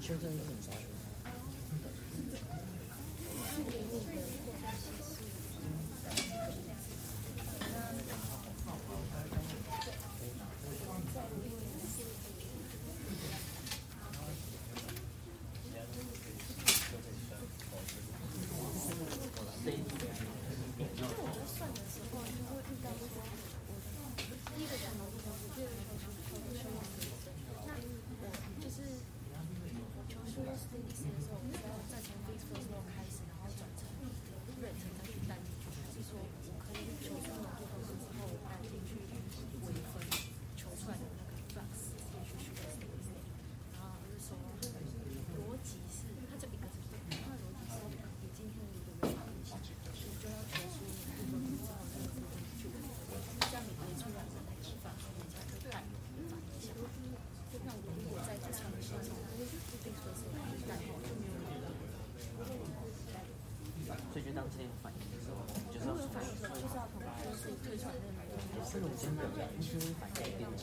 修正是怎么着？所以就当这样反应的时候，就是要反应，这种真的就是反应边界，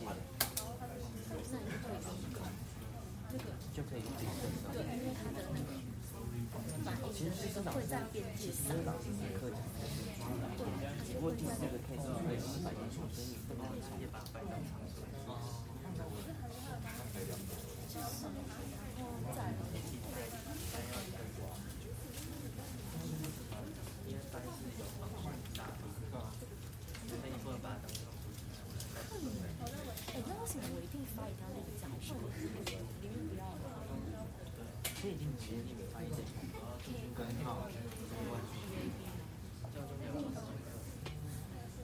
就可以提升到。其实是老师，其实是老师的课讲的，只不过第四个 case 是被失败因素，所以你不能直接把它摆到场上。因为翻是有大的，所以你不能把它当成。哎，那为什么我一定发一条那个假数？里面不要所以已经直接你翻译这种根号没关系。那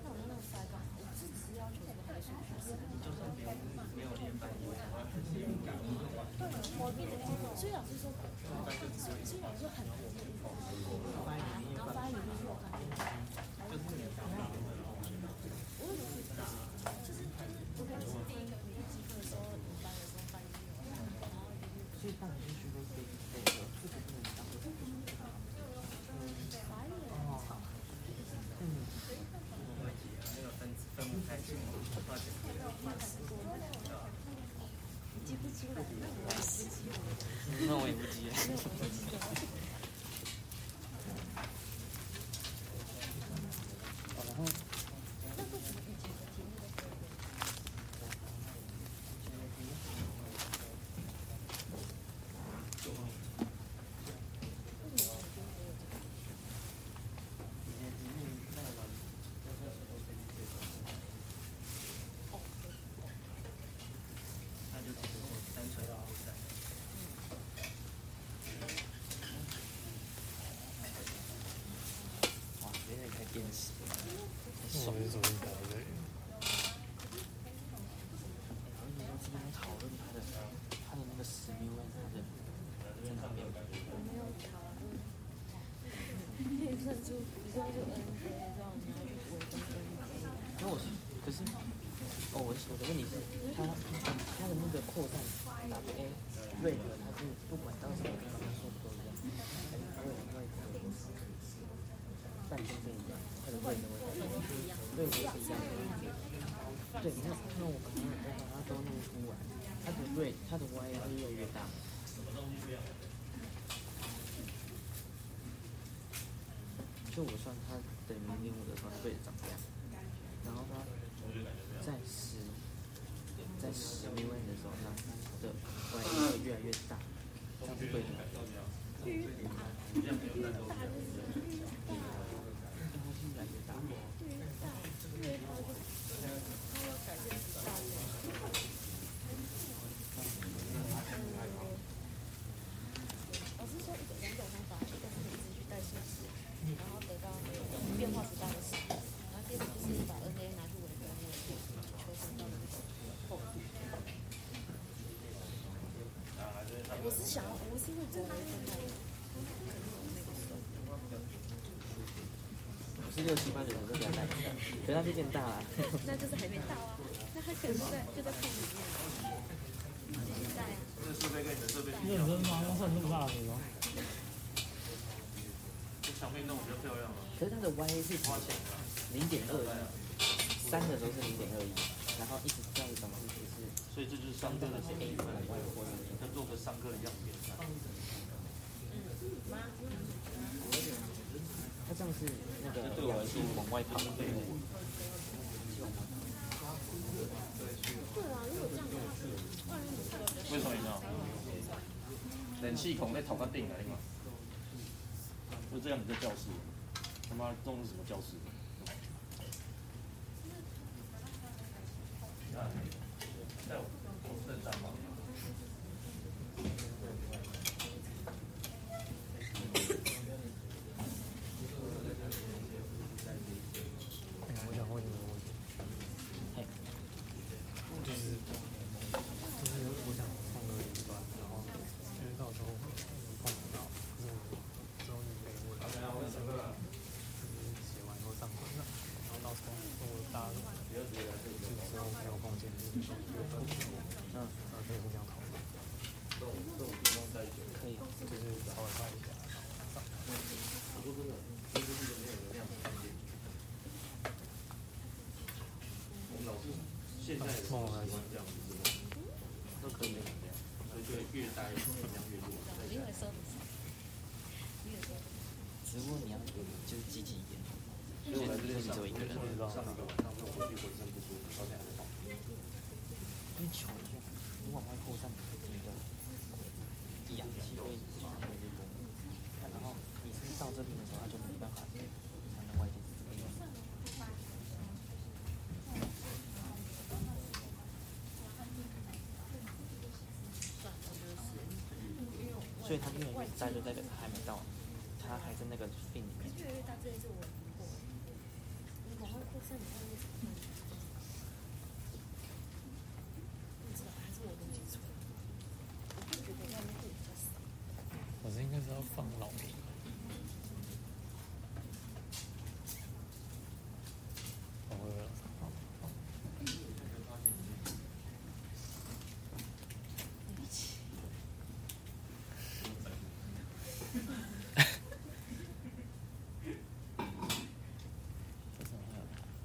我那个发干嘛？我是只要求这个还是数学？就算没有没有练翻译，对，我跟你讲，所以老师说，所以老师说很难，然后发音里面又很难。我有就是我可能是第一个每一集课的时候，我班的时候翻译没有，然后所以当然是学会背背的，这个不能当做法语哦，嗯，那个分分不太清，或者那我也不那我也不记没有，我不记得。哦，然后那为什么以前的题目都不会？那就只是单纯的比赛。哇，有点太电视了，太我爽了。没什么搞的，然后你就这边讨论他的他的那个十米问他的在哪边？我没有考啊。可以，就 N J，这样你要去微分 N J。因为我是，可是，哦，我我的问题是，他他的那个扩散 W A 瑞格，它是不管到什么地方，它速度都一样，还是它会有另外一个半径不一样，它的瑞格会瑞格是一样的。对，你看，看我刚刚我把它都弄出来，它的瑞它的 Y 会越来越大算它等于零点五的时候，它对着长这样。然后它在十在十米位的时候，它的 Y 会越来越大，这样子对的。越大，越大就是然后是越来越大。越大，越大就它要改变不大的。老师说一种两种方法，一个是你自己去带数式，然后得到变化不大的式，然后第二个就是把 N A 拿去微分，那个求生到那个后度。我是想要，是会走微分的，可。是六七八九，都给它带大，可是它就变大了。那就是还没到啊，那他可能在就在库里面，继续带啊。这设备跟你的设备认真吗？用算这么大的吗？这墙面弄比较漂亮啊。可是它的 Y 是零点二一，三的时候是零点二一，然后一直，所以这就是上课的当然是 A 往外扩的。要做个上课的样片。它这样是那个对我来说往外跑，对啊，如果这样，为什么你知道？冷气孔在头壳顶来嘛。就这样你在教室，他妈这种什么教室？Aye. 所以它越来越大，就代表它还没到，他还在那个病里面。越来越大，这一次我。是我东西错。我觉得外面会比较少。我是应该是要放老明，我会放放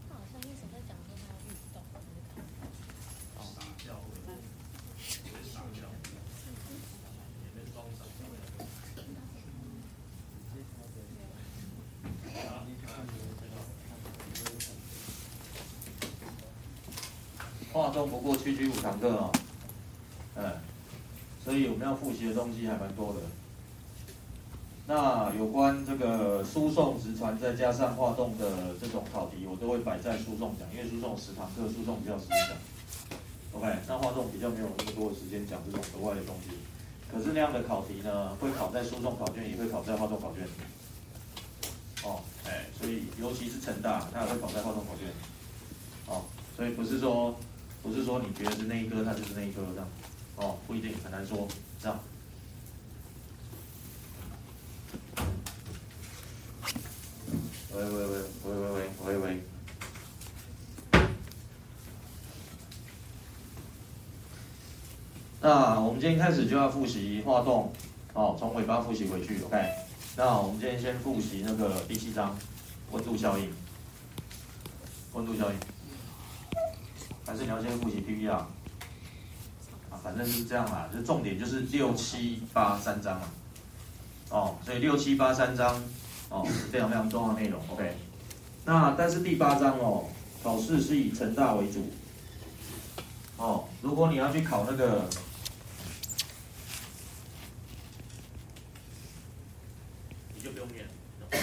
他好像那时候在讲说他要运动，化动不过区区五堂课哦，嗯，所以我们要复习的东西还蛮多的。那有关这个输送直传再加上化动的这种考题，我都会摆在输送讲，因为输送十堂课，输送比较时间讲。OK，那化动比较没有那么多的时间讲这种额外的东西。可是那样的考题呢，会考在输送考卷，也会考在化动考卷。哦，哎，所以尤其是成大，它也会考在化动考卷。哦，所以不是说不是说你觉得是那一科，它就是那一科这样。哦，不一定，很难说这样。喂喂喂喂喂喂喂喂。那我们今天开始就要复习画动，哦，从尾巴复习回去，OK。那我们今天先复习那个第七章温度效应。温度效应，是你要先复习 PPR？啊，反正是这样啦，就重点就是六七八三章嘛。哦，所以六七八三章哦是非常非常重要的内容，OK。那但是第八章哦，考试是以成大为主。哦，如果你要去考那个，你就不用念了。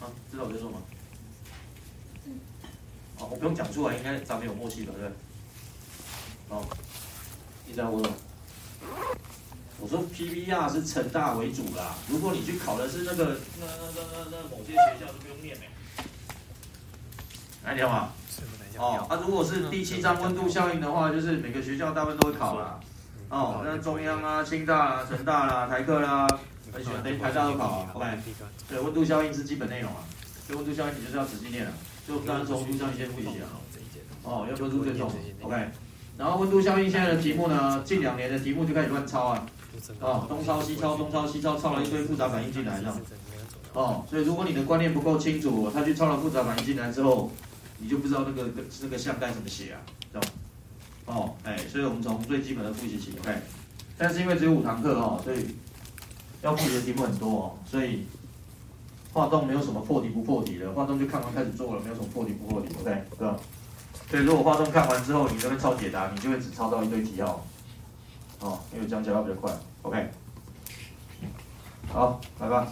啊，知道我在说吗？哦，我不用讲出来，应该咱们有默契的，对不对？哦，你在我我说 PBR 是成大为主啦，如果你去考的是那个那那那那那某些学校就不用念嘞。来，你好不哦，啊，如果是第七章温度效应的话，就是每个学校大部分都会考啦。哦，那中央啊、清大啦、成大啦、台科啦，很喜欢，等于台大都考啊。OK，对，温度效应是基本内容啊，所以温度效应你就是要仔细念啊，就当然从温度效应先复习啊。哦，要分数最重，OK。然后温度效应现在的题目呢，近两年的题目就开始乱抄啊，哦，东抄西抄，东抄西抄，抄了一堆复杂反应进来，这样。哦，所以如果你的观念不够清楚，他去抄了复杂反应进来之后，你就不知道那个那个项该怎么写啊，知道吗？哦，哎，所以我们从最基本的复习起，OK。但是因为只有五堂课哦，所以要复习的题目很多哦，所以画动没有什么破题不破题的，画动就看完开始做了，没有什么破题不破题，OK，对吧？所以如果画动看完之后，你这边抄解答，你就会只抄到一堆题哦，哦，因为讲解要比较快，OK。好，来吧。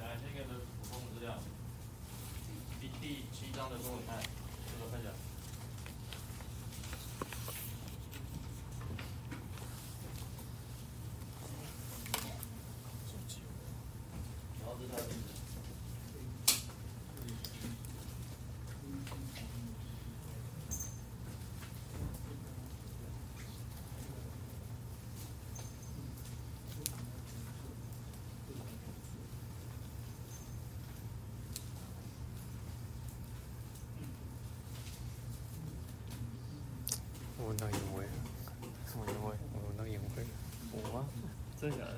来，先给你们补充资料。第第七章的中文看，这个看一下。然后这是它的名字。我闻到烟味了，什么烟味？我闻到烟味了。我吗？真的假的？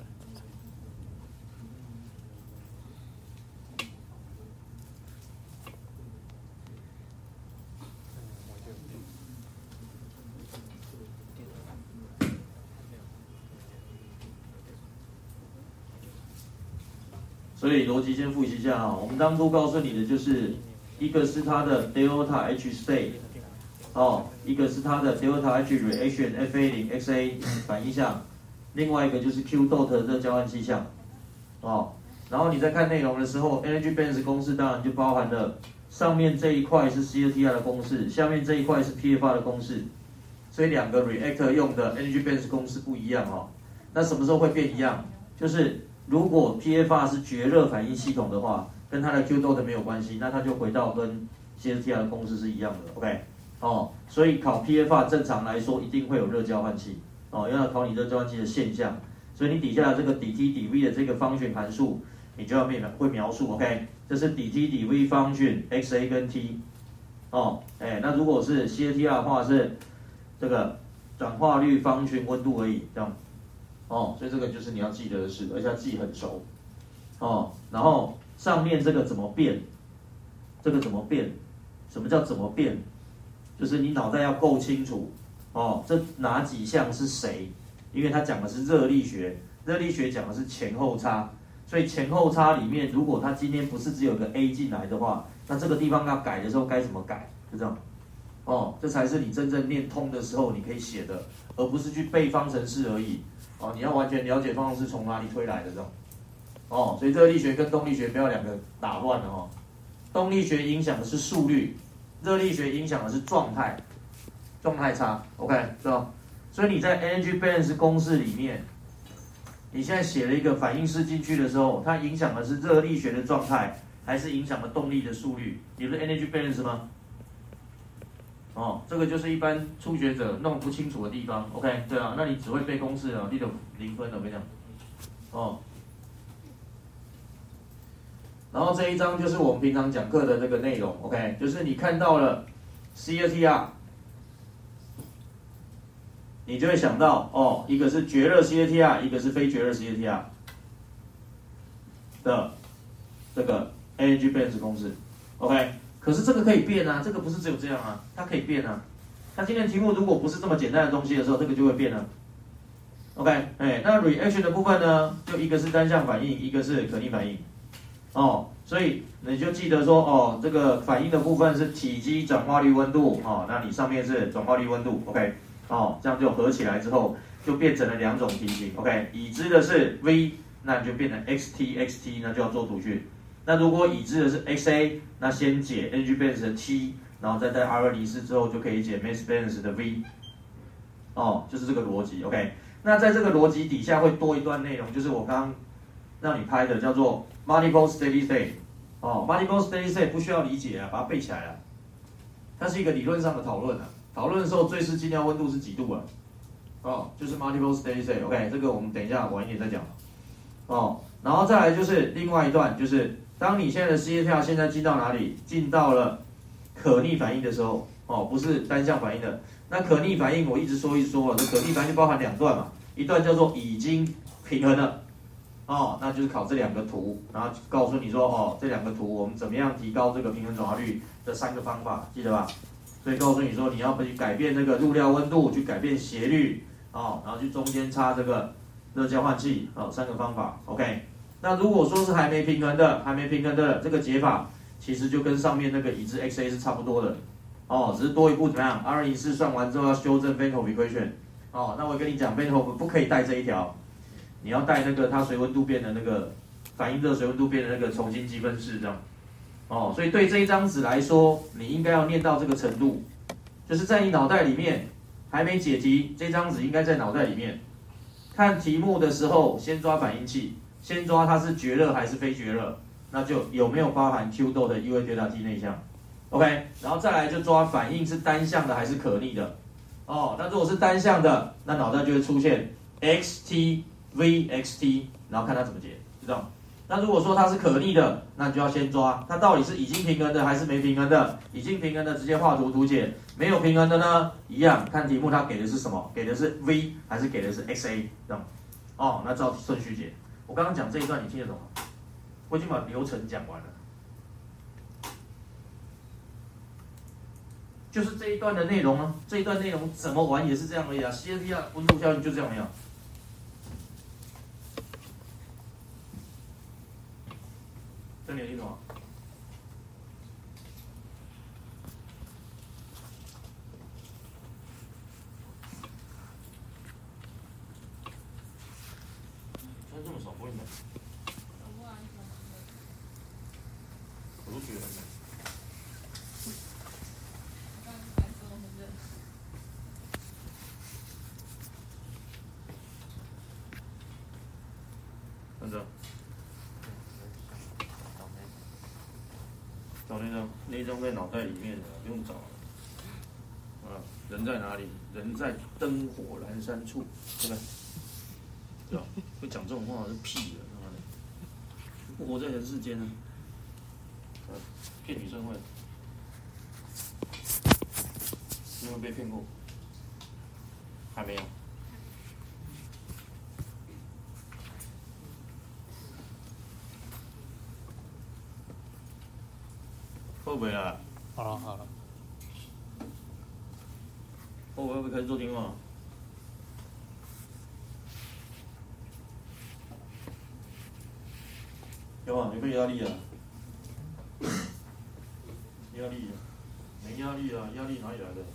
所以逻辑先复习一下啊，我们当初告诉你的就是，一个是它的 delta H state，哦，一个是它的 delta H reaction FA 零 XA 反应项，另外一个就是 Q dot 热交换气象，哦，然后你在看内容的时候，energy balance 公式当然就包含了上面这一块是 COTR 的公式，下面这一块是 PFR 的公式，所以两个 reactor 用的 energy balance 公式不一样哦。那什么时候会变一样？就是如果 PFR 是绝热反应系统的话，跟它的 Q dot 没有关系，那它就回到跟 C T R 的公式是一样的，OK？哦，所以考 PFR 正常来说一定会有热交换器，哦，要考你热交换器的现象，所以你底下的这个 dt dv 的这个方选函数，你就要描会描述，OK？这是 dt dv 方选 xa 跟 t，哦，哎，那如果是 CTR 的话是这个转化率方选温度而已，这样。哦，所以这个就是你要记得的事，而且要记很熟。哦，然后上面这个怎么变？这个怎么变？什么叫怎么变？就是你脑袋要够清楚。哦，这哪几项是谁？因为它讲的是热力学，热力学讲的是前后差，所以前后差里面，如果它今天不是只有个 A 进来的话，那这个地方要改的时候该怎么改？就这样。哦，这才是你真正念通的时候你可以写的，而不是去背方程式而已。哦，你要完全了解方程式从哪里推来的这种。哦，所以热力学跟动力学不要两个打乱了哦。动力学影响的是速率，热力学影响的是状态，状态差。OK，知道？所以你在 energy balance 公式里面，你现在写了一个反应式进去的时候，它影响的是热力学的状态，还是影响了动力的速率？你不是 energy balance 吗？哦，这个就是一般初学者弄不清楚的地方。OK，对啊，那你只会背公式啊，你得零分了，我跟你讲。哦，然后这一章就是我们平常讲课的这个内容。OK，就是你看到了 CATR，你就会想到哦，一个是绝热 CATR，一个是非绝热 CATR 的这个 energy balance 公式。OK。可是这个可以变啊，这个不是只有这样啊，它可以变啊。它今天题目如果不是这么简单的东西的时候，这个就会变啊。OK，哎，那 reaction 的部分呢，就一个是单向反应，一个是可逆反应。哦，所以你就记得说，哦，这个反应的部分是体积转化率温度，哦，那你上面是转化率温度，OK，哦，这样就合起来之后，就变成了两种题型，OK，已知的是 v，那你就变成 xt，xt 那就要做图讯。那如果已知的是 xa，那先解 energy balance 的 t，然后再在 r 离式之后就可以解 mass balance 的 v，哦，就是这个逻辑，OK。那在这个逻辑底下会多一段内容，就是我刚让你拍的，叫做 multiple steady state。哦，multiple steady state 不需要理解啊，把它背起来了。它是一个理论上的讨论啊，讨论的时候最适尽量温度是几度啊？哦，就是 multiple steady state。OK，这个我们等一下晚一点再讲。哦，然后再来就是另外一段，就是当你现在的 C 跳现在进到哪里？进到了可逆反应的时候，哦，不是单向反应的。那可逆反应我一直说一直说了，这可逆反应包含两段嘛，一段叫做已经平衡了。哦，那就是考这两个图，然后告诉你说，哦，这两个图我们怎么样提高这个平衡转化率的三个方法，记得吧？所以告诉你说，你要去改变这个入料温度，去改变斜率，哦，然后去中间插这个热交换器，哦，三个方法，OK。那如果说是还没平衡的，还没平衡的这个解法，其实就跟上面那个已知 XA 是差不多的，哦，只是多一步怎么样？R 一式算完之后要修正 v e n t o equation，哦，那我跟你讲 v e n t o 不可以带这一条。你要带那个它水温度变的那个反应热水温度变的那个重新积分式这样，哦，所以对这一张纸来说，你应该要念到这个程度，就是在你脑袋里面还没解题，这张纸应该在脑袋里面。看题目的时候，先抓反应器，先抓它是绝热还是非绝热，那就有没有包含 Q 豆的 UA delta T 内向，OK，然后再来就抓反应是单向的还是可逆的，哦，那如果是单向的，那脑袋就会出现 XT。vxt，然后看它怎么解，就这样那如果说它是可逆的，那你就要先抓它到底是已经平衡的还是没平衡的。已经平衡的直接画图图解，没有平衡的呢，一样看题目它给的是什么，给的是 v 还是给的是 xa，这样。哦，那照顺序解。我刚刚讲这一段你听得懂吗？我已经把流程讲完了，就是这一段的内容啊，这一段内容怎么玩也是这样而已啊。CFP 啊，温度效应就这样没。有一种，么少不会冷，我都觉得冷。等着。找那张，那张在脑袋里面的，不用找了。啊，人在哪里？人在灯火阑珊处，对吧？对吧？会讲这种话是屁的，他妈的！不活在人世间呢？啊，骗女生会？你有没有被骗过？还没有。好了好了，会不要开始做听话？有啊，有没有压力啊？压力？啊没压力啊，压力哪里来的？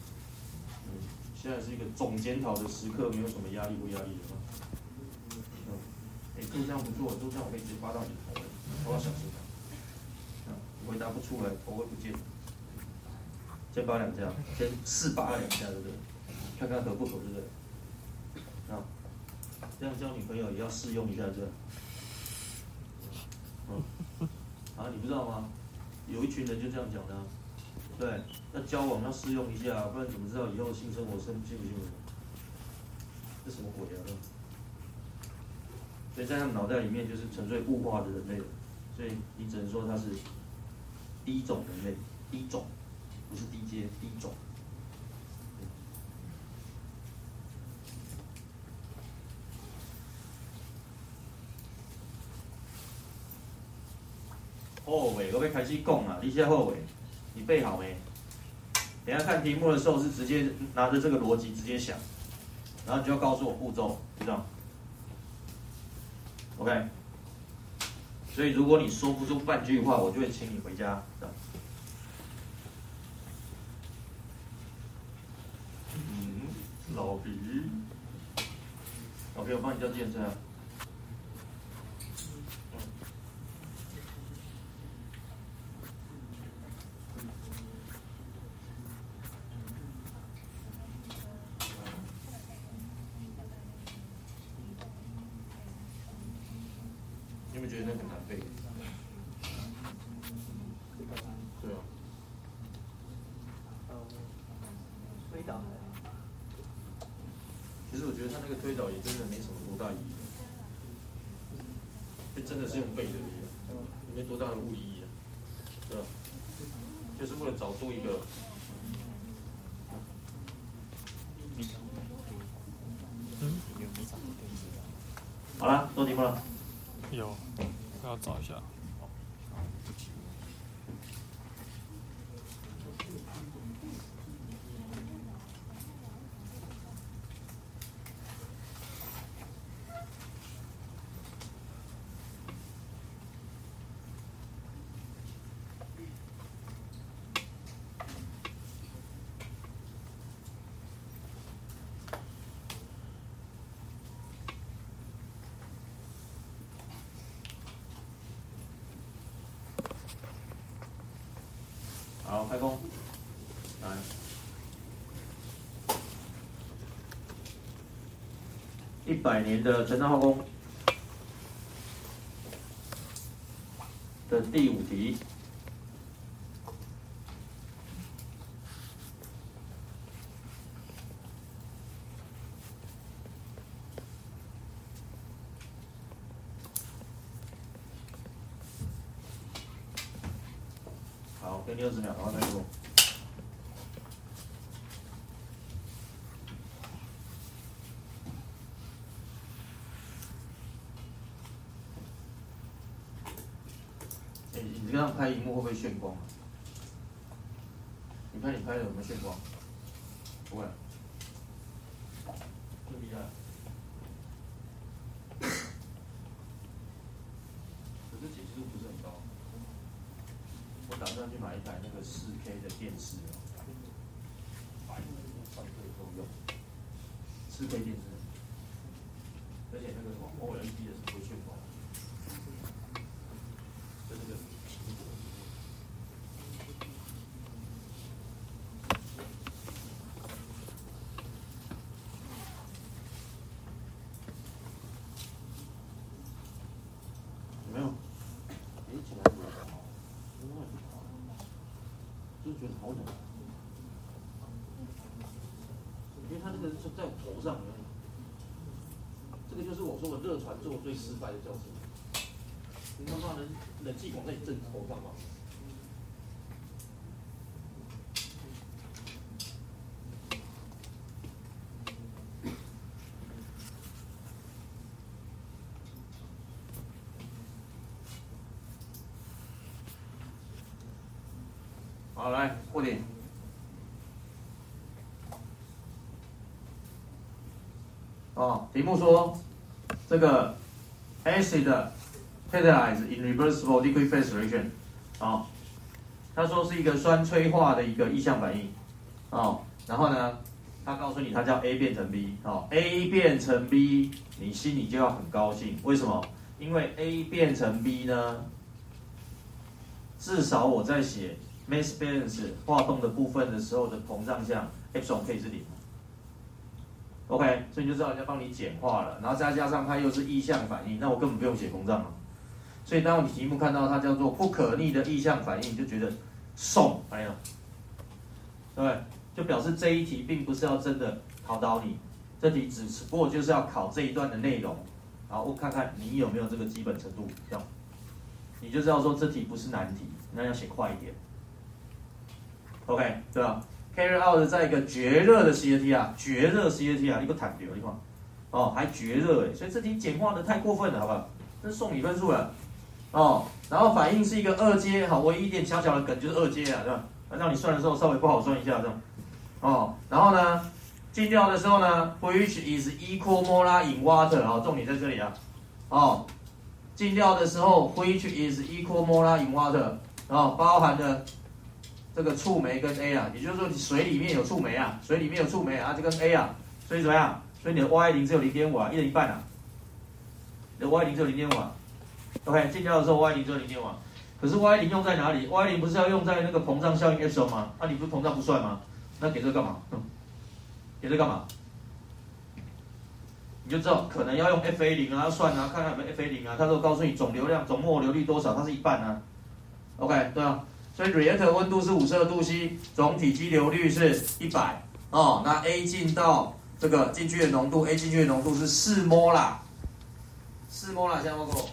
嗯，现在是一个总检讨的时刻，没有什么压力不压力的。嗯，哎，就这样不做，就这样我可以直接扒到你头，头要小心。回答不出来，头会不见。先扒两下，先试扒两下，对不对？看看合不合，对不对？啊，这样交女朋友也要试用一下，这样。嗯，啊，你不知道吗？有一群人就这样讲的，对，要交往要试用一下，不然怎么知道以后性生活幸不幸福？这什么鬼啊？所以在他们脑袋里面就是纯粹物化的人类，所以你只能说他是。低种人类，低种，不是低阶，低种。后尾，我要开始讲啊！你先后尾，你背好没？等下看题目的时候是直接拿着这个逻辑直接想，然后你就要告诉我步骤，就这样。OK。所以如果你说不出半句话，我就会请你回家。这样。嗯，老皮。我帮你叫计程车。你有没有觉得那很难背？对啊。嗯，推导。其实我觉得他那个推导也真的没什么多大意义，就真的是用背的而已，没多大的物理意义，对吧？就是为了找出一个。嗯，好了，做题目了。有，我要找一下。好，开工。来，一百年的陈昌化工的第五题。好，给你二十秒，然后再做。哎，你这样拍荧幕会不会炫光啊？你看你拍的有没有炫光？不会。可是解析度不是很高。我打算去买一台那个四 K 的电视哦，白上课都用，四 K 电视，而且那个什么 OLED 的是不会眩光，就那个苹果。有没有？哎，起来不了哦，另外不跑，觉得好冷。因为它那个是在我头上，这个就是我说的热传做最失败的教室。你他妈冷冷气管在你正头上吗？好，来过点。哦，题目说这个 acid catalyze in reversible liquid phase reaction，哦，他说是一个酸催化的一个意向反应，哦，然后呢，他告诉你它叫 A 变成 B，哦，A 变成 B，你心里就要很高兴，为什么？因为 A 变成 B 呢，至少我在写 mass balance 化动的部分的时候的膨胀项 e p s i l o n k 是零。OK，所以你就知道人家帮你简化了，然后再加上它又是意向反应，那我根本不用写膨胀了。所以当你题目看到它叫做不可逆的意向反应，就觉得送哎呀，对？就表示这一题并不是要真的考倒你，这题只不过就是要考这一段的内容，然后我看看你有没有这个基本程度，这样，你就知道说这题不是难题，那要写快一点。OK，对吧？carry out 在一个绝热的 CAT 啊，绝热 CAT 啊，一个坦流，你看，哦，还绝热哎，所以这题简化的太过分了，好不好？这是送你分数了，哦，然后反应是一个二阶，好，唯一一点小小的梗就是二阶啊，对吧？让你算的时候稍微不好算一下，这样，哦，然后呢，进掉的时候呢，which is equalmo la in water，好，重点在这里啊，哦，进掉的时候，which is equalmo la in water，哦，包含的这个触媒跟 A 啊，也就是说你水里面有触媒啊，水里面有触媒啊，这跟 A 啊，所以怎么样？所以你的 Y 零只有零点五啊，一人一半啊，你的 Y 零只有零点五啊，OK，尽掉的时候 Y 零只有零点五啊。可是 Y 零用在哪里？Y 零不是要用在那个膨胀效应 epsilon 吗？啊，你不是膨胀不算吗？那给这干嘛？给这干嘛？你就知道可能要用 FA 零啊，要算啊，看看有没有 FA 零啊。他说告诉你总流量、总末流率多少，它是一半啊。OK，对啊。所以 reactor 温度是五十二度 C，总体积流率是一百哦。那 A 进到这个进去的浓度，A 进去的浓度是四摩啦，四摩啦，相报告。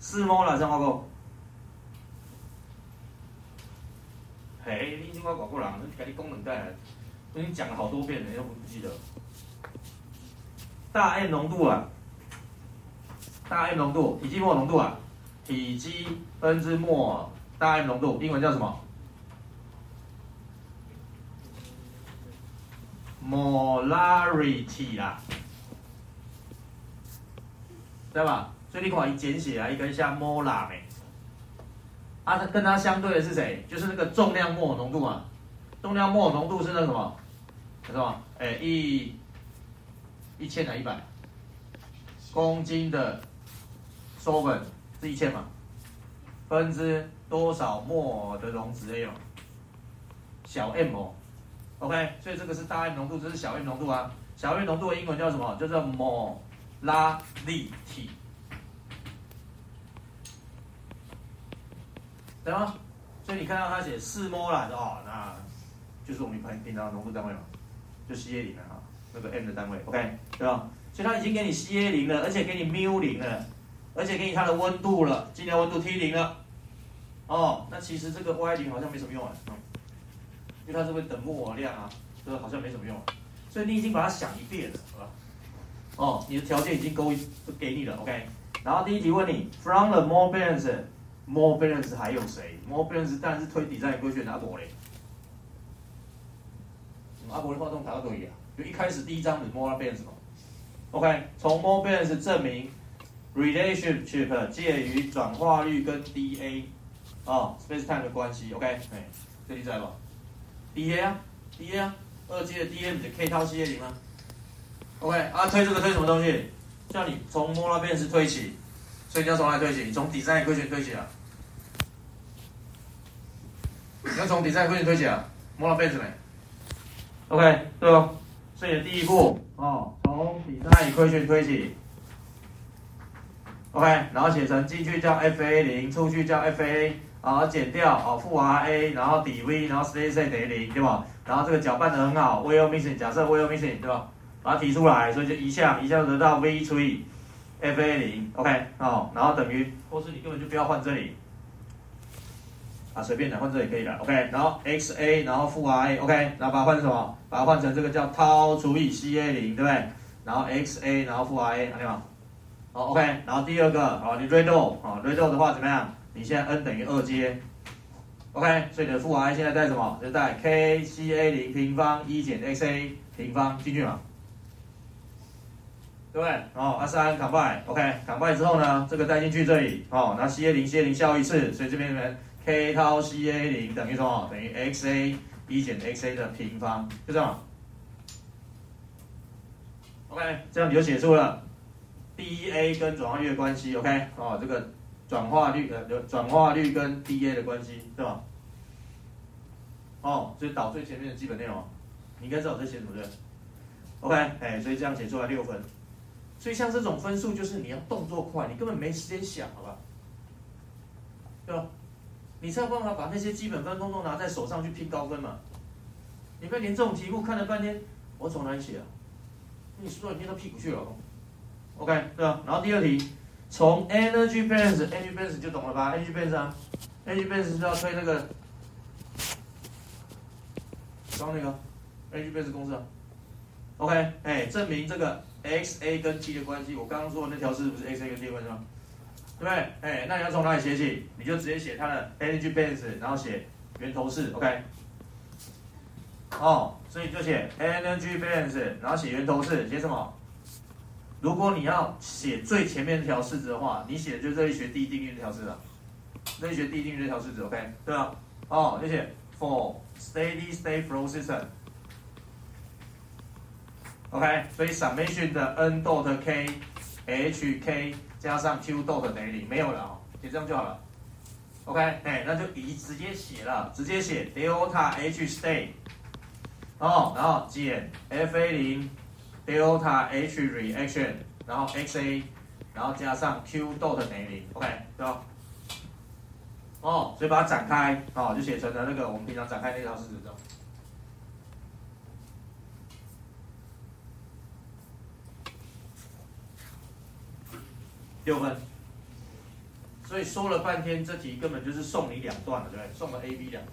四摩啦，相报告。嘿，你今晚广过人，给你功能带来，我已经讲了好多遍了，你都不记得。大 M 浓度啊，大 M 浓度，体积末浓度啊，体积分之末大 M 浓度，英文叫什么？molarity 啦，对吧？所以你看，一简写啊，一个像 molar 没？啊，它跟它相对的是谁？就是那个重量末浓度啊，重量末浓度是那什么？是吧？哎，一一千还一百公斤的 solvent 是一千嘛？分之多少末的溶质 A 哦？小 m 哦，OK，所以这个是大 M 浓度，这是小 m 浓度啊。小 m 浓度的英文叫什么？叫做 molarity。对吗？所以你看到它写四摩啦，哦，那就是我们平平常浓度单位嘛，就 CA 零了啊，那个 m 的单位，OK，对吧？所以它已经给你 CA 零了，而且给你 mu 零了，而且给你它的温度了，尽量温度 T 零了。哦，那其实这个 Y 零好像没什么用啊，因为它是会等墨量啊，这个好像没什么用。所以你已经把它想一遍了，好吧？哦，你的条件已经勾都给你了，OK。然后第一题问你，from the more balance。more balance 还有谁？more balance 当然是推底在规选阿伯嘞。阿伯的话动答对呀，就一开始第一章的 more balance 嘛。OK，从 more balance 证明 relationship 介于转化率跟 dA 啊 space time 的关系。OK，哎，这里在吧？dA 啊，dA 啊，二阶的 dA 不是 k 套 C A 零吗？OK，啊推这个推什么东西？叫你从 more balance 推起。所以你要从哪推起？你从底上规矩推起啊！你要从底上规矩推起啊！摸到被子没？OK，对哦。所以第一步哦，从底上规矩推起。OK，然后写成进去叫 FA 零，出去叫 FA，然后减掉哦负 RA，然后底 V，然后 Stay sit 等于零，对吧？然后这个搅拌的很好，Will missing，假设 Will missing，对吧？把它提出来，所以就一项一项得到 V 除以。FA 零，OK，哦，然后等于，或是你根本就不要换这里，啊，随便的换这里可以了，OK，然后 XA，然后负 RA，OK，然后把它换成什么？把它换成这个叫 Tau 除以 CA 零，对不对？然后 XA，然后负 RA，看见吗？好，OK，然后第二个，好，你 redo，好，redo 的话怎么样？你现在 n 等于二阶，OK，所以你的负 RA 现在带什么？就带 KCA 零平方一减 XA 平方进去嘛。对不对？哦，二三 combine，OK，combine 之后呢，这个带进去这里，哦，那 CA 零 CA 零消一次，所以这边呢 K 套 CA 零等于什么？等于 XA 一减 XA 的平方，就这样。OK，这样你就写出了 DA 跟转化率的关系，OK，哦，这个转化率呃，转化率跟 DA 的关系，对吧？哦，所以导最前面的基本内容，你应该知道我在写什么对？OK，哎，所以这样写出来六分。所以像这种分数，就是你要动作快，你根本没时间想，好吧？对吧？你才有办法把那些基本分通通拿在手上去拼高分嘛？你不要连这种题目看了半天，我从哪里写啊？你说你念到屁股去了？OK，对吧？然后第二题，从 energy balance，energy balance 就懂了吧？energy balance 啊，energy balance 是要推那个，刚那个 energy balance 公式啊。OK，哎，证明这个。x a 跟 t 的关系，我刚刚说的那条式不是 x a 跟 t 的关系吗？对不对？哎，那你要从哪里写起？你就直接写它的 energy balance，然后写源头式，OK？哦，所以就写 energy balance，然后写源头式，写什么？如果你要写最前面这条式子的话，你写的就是热力学第一定律这条式了。热力学第一定律这条式子，OK？对啊，哦，就写 for steady state flow system。OK，所以 summation 的 n dot k h k 加上 q dot 等于零，没有了哦，写这样就好了。OK，哎，那就以直接写了，直接写 delta h state，哦，然后减 f a 零 delta h reaction，然后 x a，然后加上 q dot 等于零，OK，对吧？哦，所以把它展开，哦，就写成了那个我们平常展开那条式子这种。六分，所以说了半天，这题根本就是送你两段了，对不对？送了 A、B 两题，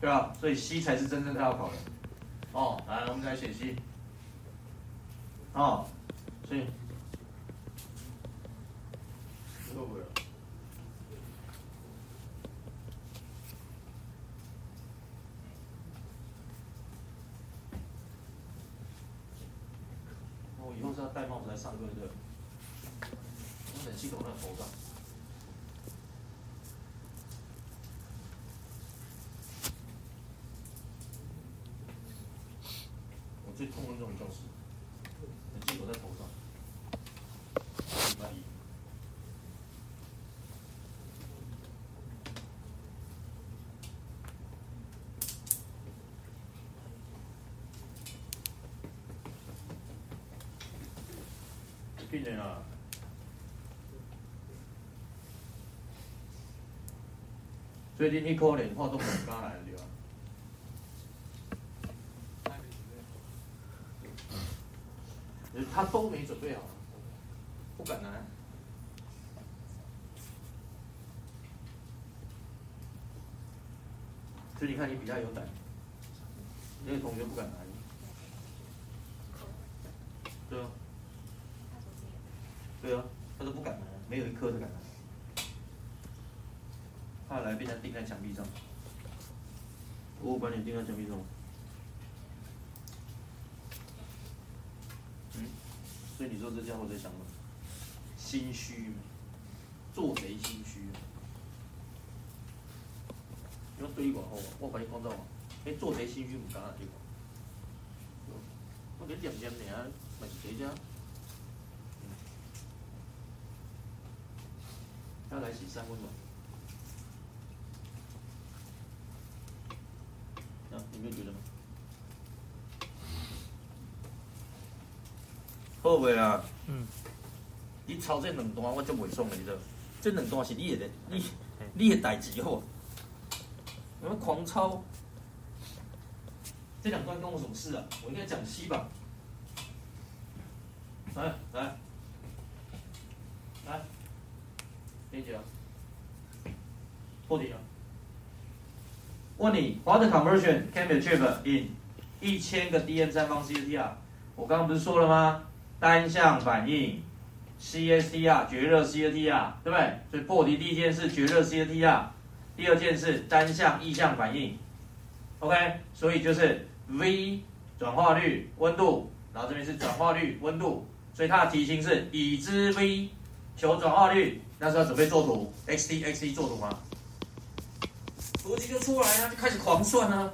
对吧？所以 C 才是真正他要考的。哦，来，我们来写 C。哦，所以会不会？我以后是要戴帽子来上课的。冷气孔在头上。我最痛恨这种教室，冷气孔在头上。礼拜一。病人啊。最近一可能化动很刚来的对吧？他都没准备好，不敢来。所以你看，你比较有胆，那个同学不敢来。对啊，对啊，他都不敢来，没有一科是敢来。怕来被他钉在墙壁上，我把你钉在墙壁上。嗯，所以你说这家伙在想什么？心虚，做贼心虚。因为对你讲好，我把你讲到，哎，做贼心虚唔敢啊，对吧？我给念念尔，咪是这只。他来洗三温暖。你没有觉得吗？好未啦？嗯。你抄这两段我就袂爽的，你知道？这两段是你的，你你的代志好。你们狂抄，这两段跟我什么事啊？我应该讲七吧。来来破底了。问你，What conversion can be achieved in 一千个 dm 三方 CSTR？我刚刚不是说了吗？单向反应 CSTR 绝热 CSTR，对不对？所以破题第一件事绝热 CSTR，第二件事单向异向反应。OK，所以就是 V 转化率温度，然后这边是转化率温度，所以它的题型是已知 V 求转化率，那是要准备做图，XT XT 做图吗？逻辑就出来啊，就开始狂算啊，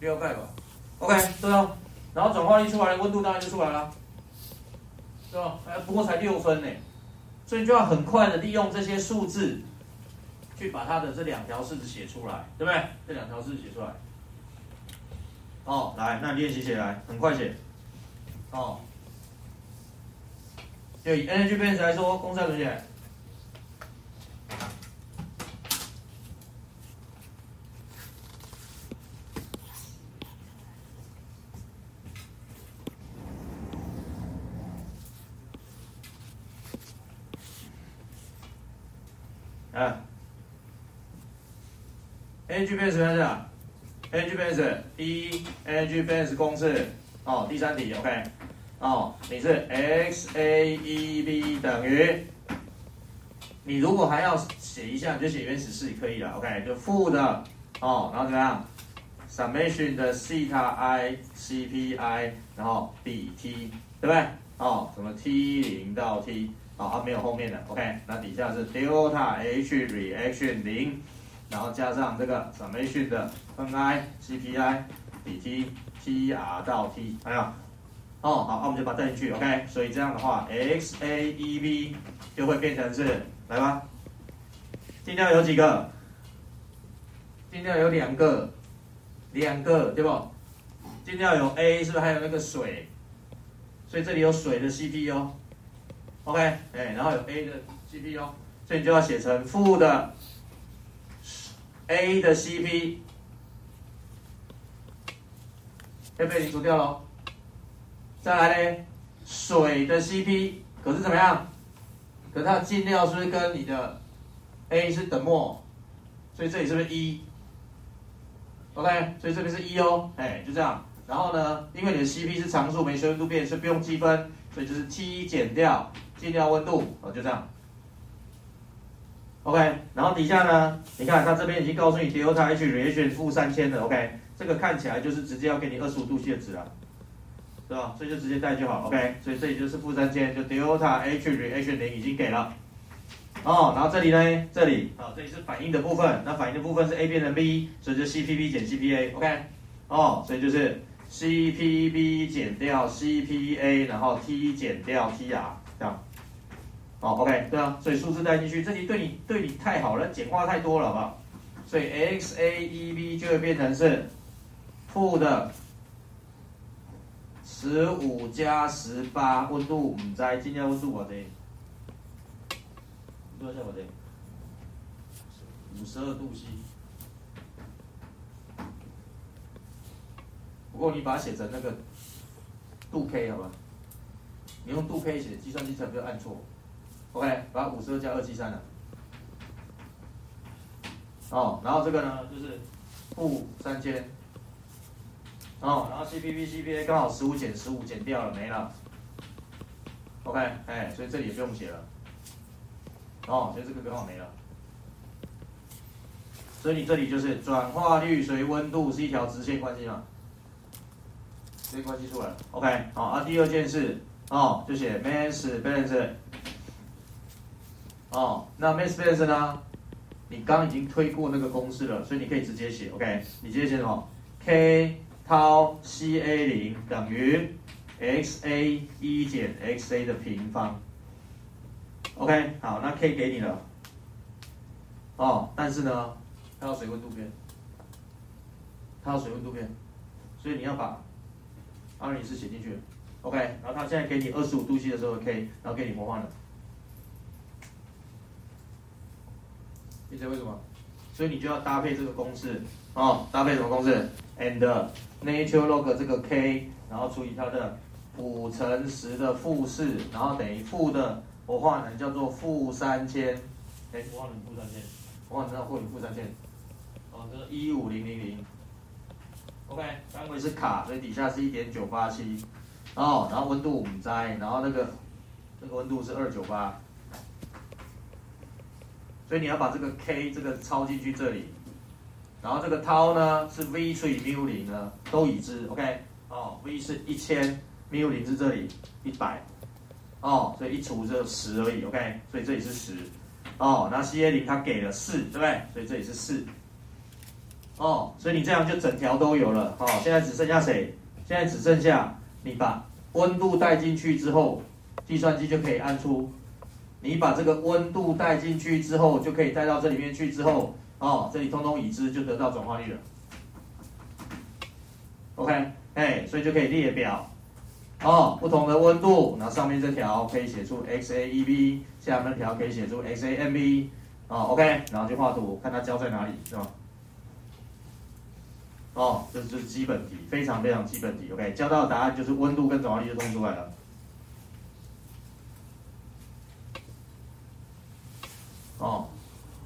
了解吧？OK，对哦。然后转化率出来，温度当然就出来了，对吧？哎，不过才六分呢，所以就要很快的利用这些数字，去把它的这两条式子写出来，对不对？这两条式子写出来。哦，来，那练习起来，很快写。哦，就以 energy balance 来说，公式怎么写？啊，NG base 分式，NG base 第一，NG base 公式，哦，第三题，OK，哦，你是 x a e b 等于，你如果还要写一下，你就写原始式可以了，OK，就负的，哦，然后怎么样，summation 的西塔 i c p i，然后 b t，对不对？哦，什么 t 零到 t，哦，它、没有后面的，OK，那底下是 delta h reaction 零。然后加上这个 summation 的 Ni CPI 比 t Tr 到 t，哎呀，哦，好，那我们就把它带进去，OK，所以这样的话，XAEB 就会变成是，来吧，尽量有几个？尽量有两个，两个对不？尽量有 A 是不是还有那个水？所以这里有水的 C P U，OK，哎，然后有 A 的 C P U，，所以你就要写成负的 A 的 CP，被被你除掉喽。再来呢，水的 CP 可是怎么样？可它的进料是不是跟你的 A 是等末？所以这里是不是一？OK，所以这边是一哦，哎，就这样。然后呢，因为你的 CP 是常数，没随温度变，所以不用积分，所以就是 T 减掉进料温度，哦，就这样。OK，然后底下呢，你看它这边已经告诉你 delta H reaction 负三千了，OK，这个看起来就是直接要给你二十五度 C 的值了，对吧？所以就直接带就好，OK，所以这里就是负三千，就 delta H reaction 零已经给了。哦，然后这里呢，这里啊，这里是反应的部分，那反应的部分是 A 变成 B，所以就 CPB 减 CPA，OK，哦，所以就是。CPB 减掉 CPA，然后 T 减掉 TR，这样，好，OK，对啊，所以数字带进去，这题对你对你太好了，简化太多了，好不好？所以 XAEB 就会变成是负的十五加十八，温度唔知今天温度我的，多少我的？五十二度 C。不过你把它写成那个度 K 好吧？你用度 K 写，计算机才不要按错。OK，把五十二加二七三了。哦，然后这个呢就是负三千。哦，然后 CPB CPA 刚好十五减十五减掉了，没了。OK，哎，所以这里也不用写了。哦，所以这个刚好没了。所以你这里就是转化率随温度是一条直线关系嘛？直接关系出来，OK，好啊。第二件事，哦，就写 mass balance，哦，那 mass balance 呢？你刚已经推过那个公式了，所以你可以直接写，OK，你直接写什么？K 涛 CA 零等于 XA 一减 XA 的平方，OK，好，那 K 给你了，哦，但是呢，它要水温度变，它要水温度变，所以你要把二零是写进去，OK，然后它现在给你二十五度 C 的时候 K，然后给你模换了，理解为什么？所以你就要搭配这个公式哦，搭配什么公式？And natural log 这个 K，然后除以它的五乘十的负四，然后等于负的活化能叫做负三千，哎，活化能负三千，活化能要负你负三千，哦，这一五零零零。OK，单位是卡，所以底下是一点九八七，哦，然后温度我们摘，然后那个那个温度是二九八，所以你要把这个 K 这个抄进去这里，然后这个 tau 呢是 V 除以 mu 零呢都已知，OK，哦，V 是一千，mu 零是这里一百，哦，所以一除就十而已，OK，所以这里是十，哦，那 CA 零它给了四，对不对？所以这里是四。哦，所以你这样就整条都有了。哦，现在只剩下谁？现在只剩下你把温度带进去之后，计算机就可以按出。你把这个温度带进去之后，就可以带到这里面去之后，哦，这里通通已知，就得到转化率了。OK，哎，所以就可以列表。哦，不同的温度，那上面这条可以写出 XAEB，下面这条可以写出 XAMB。哦，OK，然后就画图，看它交在哪里，是吧？哦，这就是基本题，非常非常基本题。OK，交到的答案就是温度跟转化率就通出来了。哦，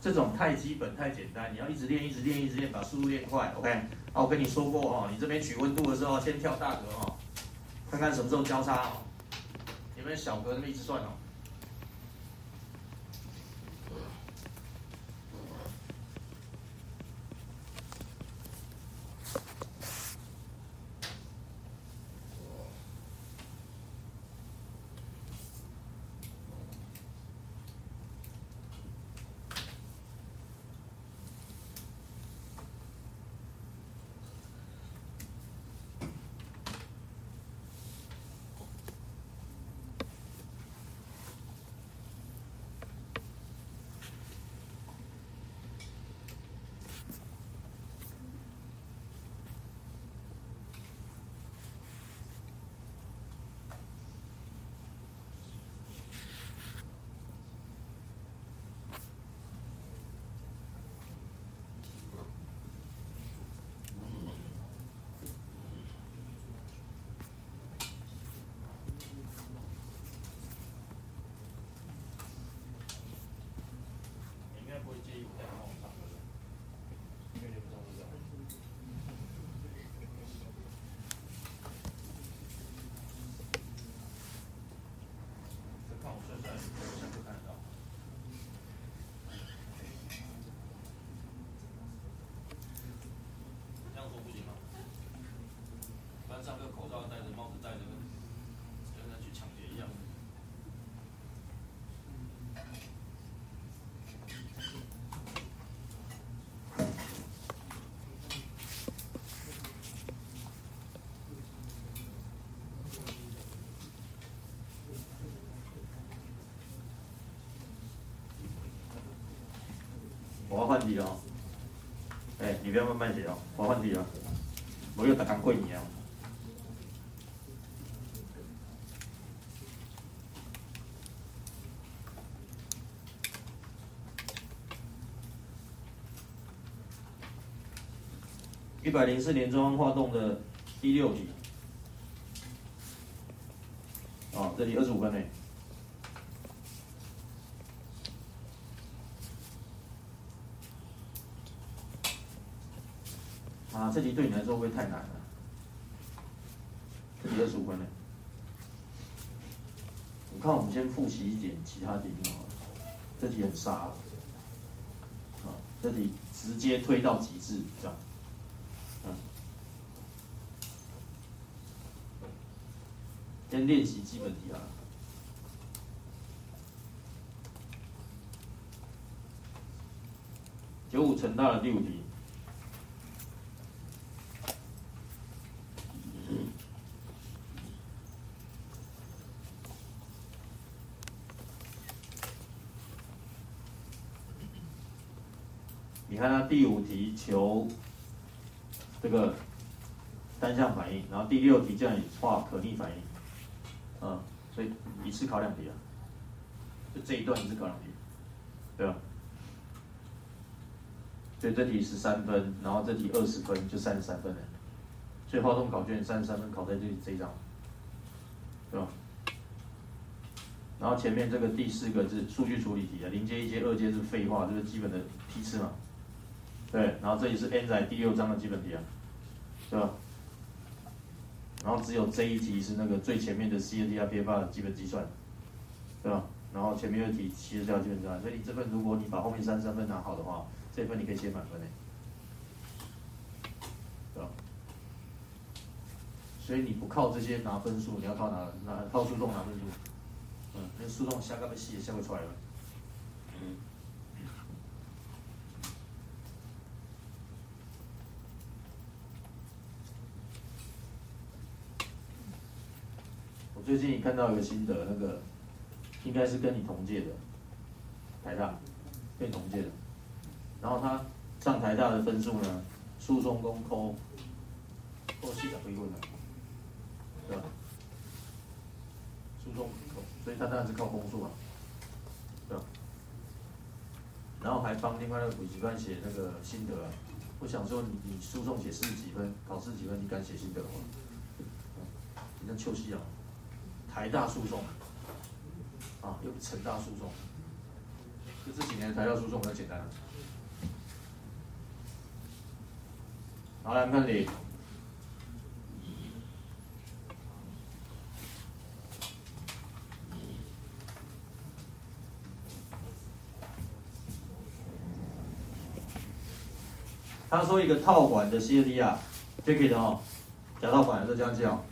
这种太基本太简单，你要一直练一直练一直练，把速度练快。OK，啊，我跟你说过哦，你这边取温度的时候先跳大格哦，看看什么时候交叉哦，有没有小格那么一直算哦。我帅帅的，我想就看得到。这样说不行吗？班上个口罩戴着，帽子戴着，跟人去抢劫一样。我要换题了。哎、你不要慢慢写哦，我换题了。我又打刚过你啊。一百零四年中央化动的第六题。哦，这题二十五分呢。啊，这题对你来说会不会太难了？这题二十五分呢。我看我们先复习一点其他题目好了，这题很傻了。啊，这题直接推到极致，这样。嗯。先练习基本题啊。九五乘大的第五题。你看它第五题求这个单向反应，然后第六题叫你画可逆反应，是考两题啊，就这一段一次考两题，对吧？所以这题十三分，然后这题二十分，就三十三分了。所以化动考卷三十三分考在这这一张，对吧？然后前面这个第四个是数据处理题啊，零阶、一阶、二阶是废话，这是基本的批次嘛。对，然后这里是 N 仔第六章的基本题啊，对吧？然后只有这一题是那个最前面的 C N D R P F 的基本计算，对吧？然后前面又题其实叫基本计算，所以你这份如果你把后面三十三分拿好的话，这份你可以写满分诶，对吧？所以你不靠这些拿分数，你要靠哪拿靠诉讼拿分数，嗯，那诉讼下个被戏也下不出来了。嗯最近看到一个心得，那个应该是跟你同届的，台大，跟同届的，然后他上台大的分数呢，诉讼公扣，扣四十几分了，对吧？诉讼扣，所以他当然是靠公诉啊，对吧？然后还帮另外那个补习班写那个心得啊，我想说你你诉讼写四十几分，考四十几分，你敢写心得吗？你像秋夕啊。台大诉讼，啊，又成大诉讼，就这几年的台大诉讼比较简单了。好，来看你。他说一个套管的 CAD 啊 j a c k 的哦，假套管是这样讲。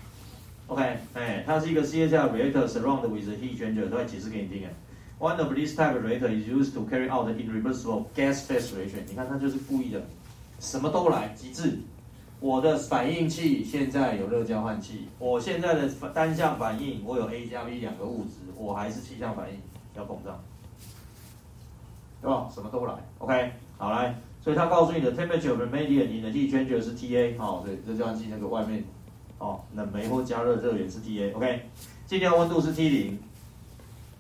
OK，哎，它是一个 CATL reactor surrounded with a heat exchanger，都会解释给你听哎。One of these type of reactor is used to carry out the irreversible gas phase reaction。你看它就是故意的，什么都来，极致。我的反应器现在有热交换器，我现在的单向反应我有 A 加 B 两个物质，我还是气象反应要膨胀，对吧？什么都来，OK，好来，所以他告诉你的 temperature radiant in the heat exchanger 是 TA，好，对，热交换器那个外面。哦，冷媒或加热热源是 TA，OK，尽量温度是 T 零，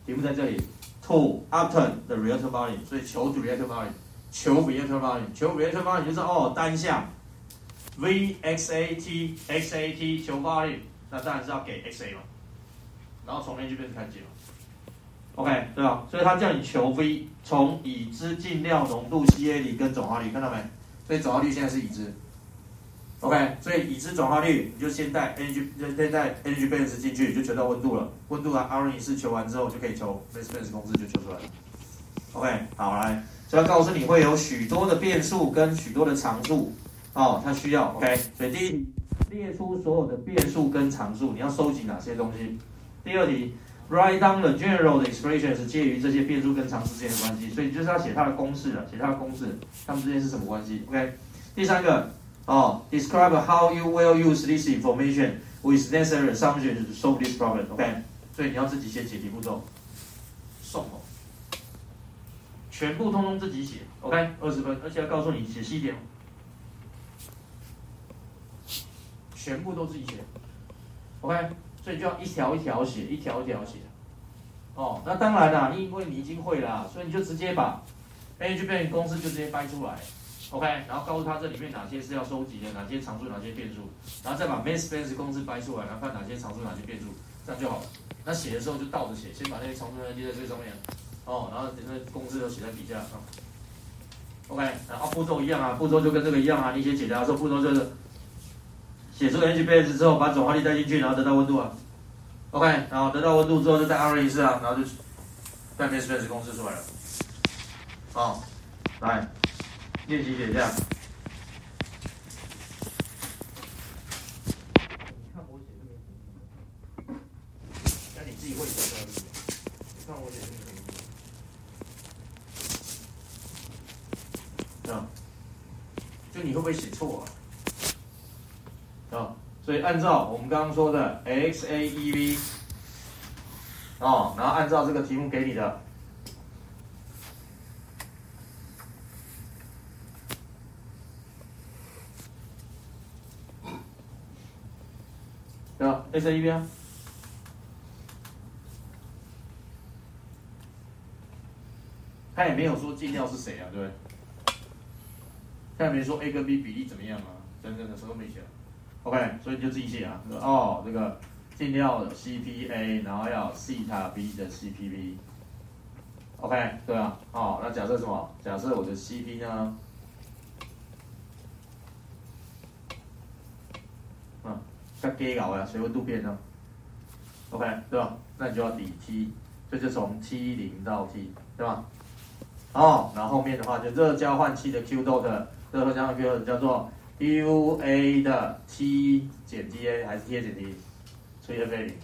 题目在这里，to obtain the reactor volume，所以求 reactor volume，求 reactor volume，求 reactor volume 就是哦单向，Vxat xat 求 volume，那当然是要给 xa 嘛，然后从 A 就变成看解嘛，OK，对吧？所以他叫你求 V，从已知进料浓度 Ca 里跟总化率，看到没？所以总化率现在是已知。OK，所以已知转化率，你就先带 energy 先带 energy balance 进去，就求到温度了。温度啊，R 一式求完之后，就可以求 mass balance 公式就求出来了。OK，好来，所以要告诉你会有许多的变数跟许多的常数哦，它需要 OK。所以第一题列出所有的变数跟常数，你要收集哪些东西？第二题 write down the general 的 expressions 介于这些变数跟常数之间的关系，所以你就是要写它的公式了，写它的公式，它们之间是什么关系？OK。第三个。哦，describe how you will use this information with necessary assumptions to solve this problem. OK，所以你要自己写解题步骤，送哦，全部通通自己写。OK，二十分，而且要告诉你写细一点，全部都自己写。OK，所以就要一条一条写，一条一条写。哦，那当然啦，因为你已经会啦，所以你就直接把 A G B 公式就直接掰出来。OK，然后告诉他这里面哪些是要收集的，哪些常数，哪些变数，然后再把 mass balance 公式掰出来，然后看哪些常数，哪些变数，这样就好了。那写的时候就倒着写，先把那些常数列在最上面，哦，然后那公式都写在底下啊。OK，然后步骤一样啊，步骤就跟这个一样啊。你写解答的时候，步骤就是写出 n g base 之后，把转化率带进去，然后得到温度啊。OK，然后得到温度之后，就再 R 一次啊，然后就带 mass balance 公式出来了。好，来。练习写一下。你看我写这个，那你自己会写的。你看我写这个，啊，就你会不会写错啊？啊，所以按照我们刚刚说的 x a e v，哦，然后按照这个题目给你的。对吧 A C E B 啊，他也没有说进料是谁啊，对不对？他也没说 A 跟 B 比例怎么样啊，等等的，什么都没写。OK，所以你就自己写啊，哦，这个进料的 C P A，然后要西塔 B 的 C P B。OK，对啊，哦，那假设什么？假设我的 C P 呢？加加搞呀，水温度变呢？OK，对吧？那你就要抵 T，这就从 T 零到 T，对吧？哦，然后后面的话就热交换器的 Q dot，热交换 Q dot 叫做 UA 的 T 减 TA 还是 T A 减 T？所以 F A 零。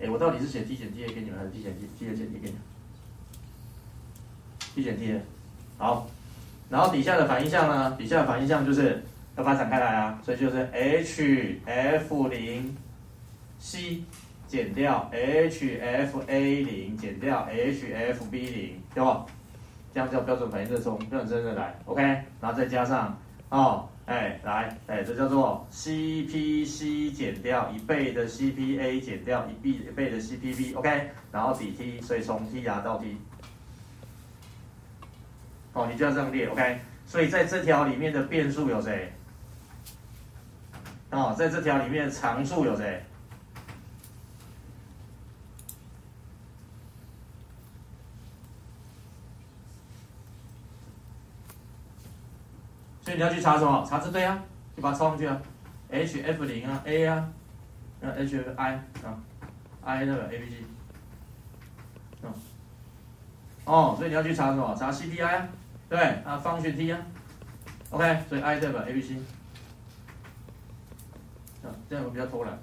哎，我到底是写 T 减 TA 给你们，还是 T 减 T T 减 T 给你们？T 减 T，好。然后底下的反应项呢？底下的反应项就是。要发展开来啊，所以就是 H F 零 C 减掉 H F A 零减掉 H F B 零，对吧？这样叫标准反应热冲，标准热来，OK，然后再加上哦，哎，来，哎，这叫做 C P C 减掉一倍的 C P A 减掉一倍一倍的 C P B，OK，然后底 T，所以从 T 牙到 T，哦，你就要这样列，OK，所以在这条里面的变数有谁？哦，在这条里面常数有谁？所以你要去查什么？查字对啊，就把它抄上去啊。H F 零啊，A 啊，那 H F I 啊，I 那个 A B G，哦，所以你要去查什么？查 C P I 啊，对，啊方选 T 啊，OK，所以 I 对吧？A B C。这样比较偷懒，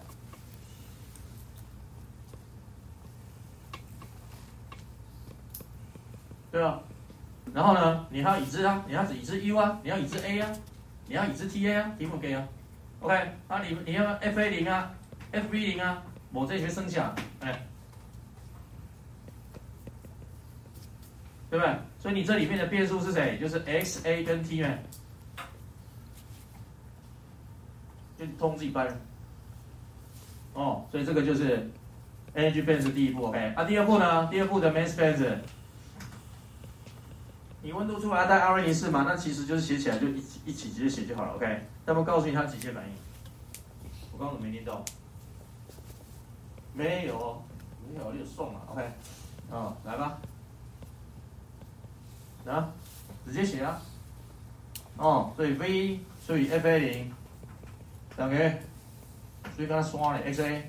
对吧？然后呢，你还要已知啊，你要已知 U 啊，你要已知 A 啊，你要已知 TA 啊，题目给啊，OK，啊你你要 FA 零啊，FB 零啊，我这学剩下，哎，对不对？所以你这里面的变数是谁？就是 XA 跟 T 嘛，就通自己掰。哦，所以这个就是 energy balance 第一步，OK？啊，第二步呢？第二步的 mass balance，你温度出来带 R 一式嘛？那其实就是写起来就一起一起直接写就好了，OK？那么告诉你它机械反应，我刚刚没念到，没有，没有就送了，OK？哦，来吧，啊，直接写啊，哦，所以 V 所以 FA 零，两个，所以刚才刷了 XA。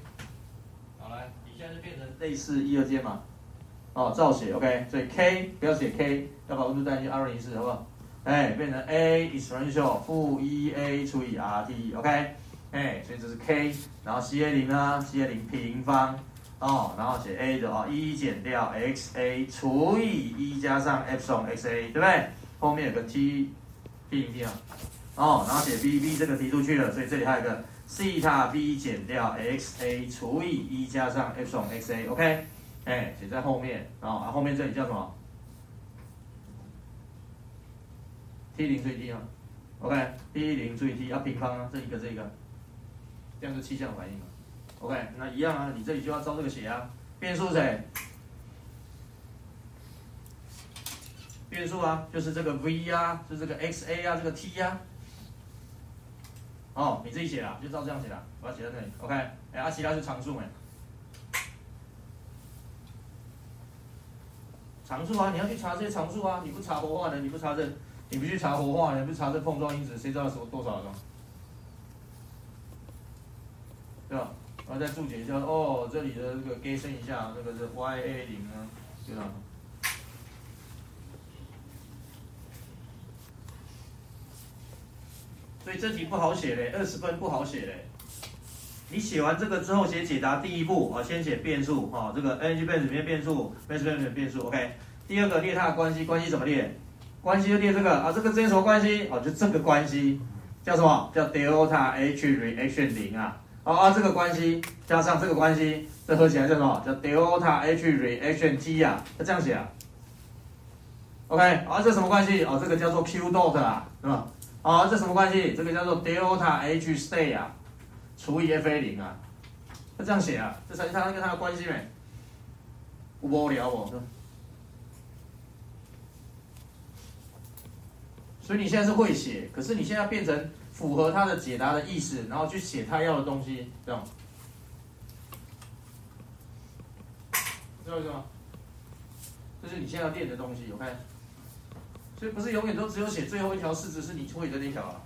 好来，你现在就变成类似一二阶嘛。哦，照写 OK，所以 K 不要写 K，要把温度带进去二零一四，好不好？哎，变成 A exponential 负一 A 除以 RT，OK，哎，所以这是 K，然后 CA 零呢，CA 零平方，哦，然后写 A 的哦，一减掉 XA 除以一加上 epsilon XA，对不对？后面有个 T T 零 T 啊，哦，然后写 B B 这个提出去了，所以这里还有一个西塔 B 减掉 XA 除以一加上 epsilon XA，OK，哎，写在后面，哦，后面这里叫什么？T 零最低啊，OK，T 零除以 T 要平方啊，这一个这一个，这样就气象反应嘛，OK，那一样啊，你这里就要照这个写啊，变数谁？变数啊，就是这个 V 啊，就是这个 XA 啊，这个 T 啊，哦，你自己写啦，就照这样写啦，把它写在这里，OK，哎，啊，其他是常数没？常数啊，你要去查这些常数啊，你不查活化的，你不查这。你不去查活化，你不查这碰撞因子，谁知道什么多少的？对吧？然后再注解一下，哦，这里的这个给升一下，这个是 Y A 零啊，对吧？所以这题不好写嘞，二十分不好写嘞。你写完这个之后写解答，第一步啊，先写变数啊，这个 N G base 里面变数，base 里面变数，OK。第二个列它的关系，关系怎么列？关系就列这个啊，这个之间什么关系？哦，就这个关系叫什么？叫 delta H reaction 零啊。哦啊，这个关系加上这个关系，这合起来叫什么？叫 delta H reaction T 啊。要这样写啊。OK，啊，这什么关系？哦，这个叫做 Q dot 啊，是吧？啊，这什么关系？这个叫做 delta H stay 啊，除以 FA 零啊。要这样写啊，这才是它跟它的关系没？无聊哦。所以你现在是会写，可是你现在变成符合他的解答的意思，然后去写他要的东西，这样，知道意思吗？这是你现在要练的东西，OK？所以不是永远都只有写最后一条式子是你会的那条啊，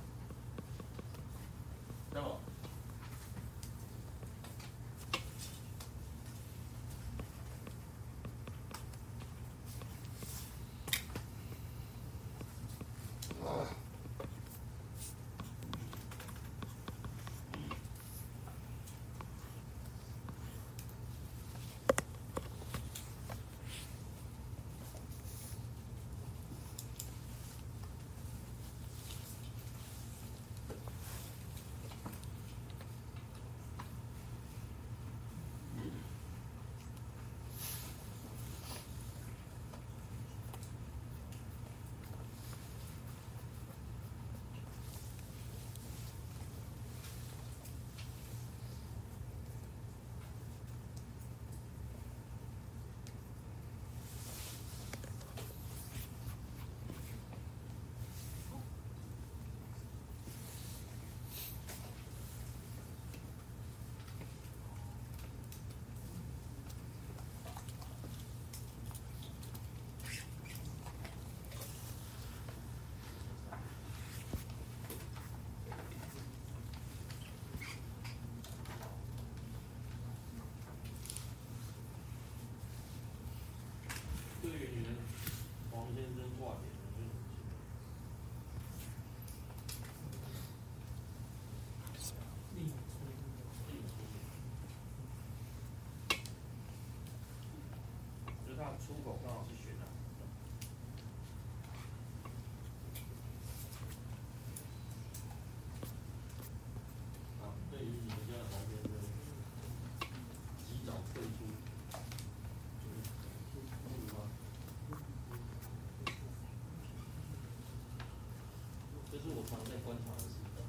常在观察的时刻。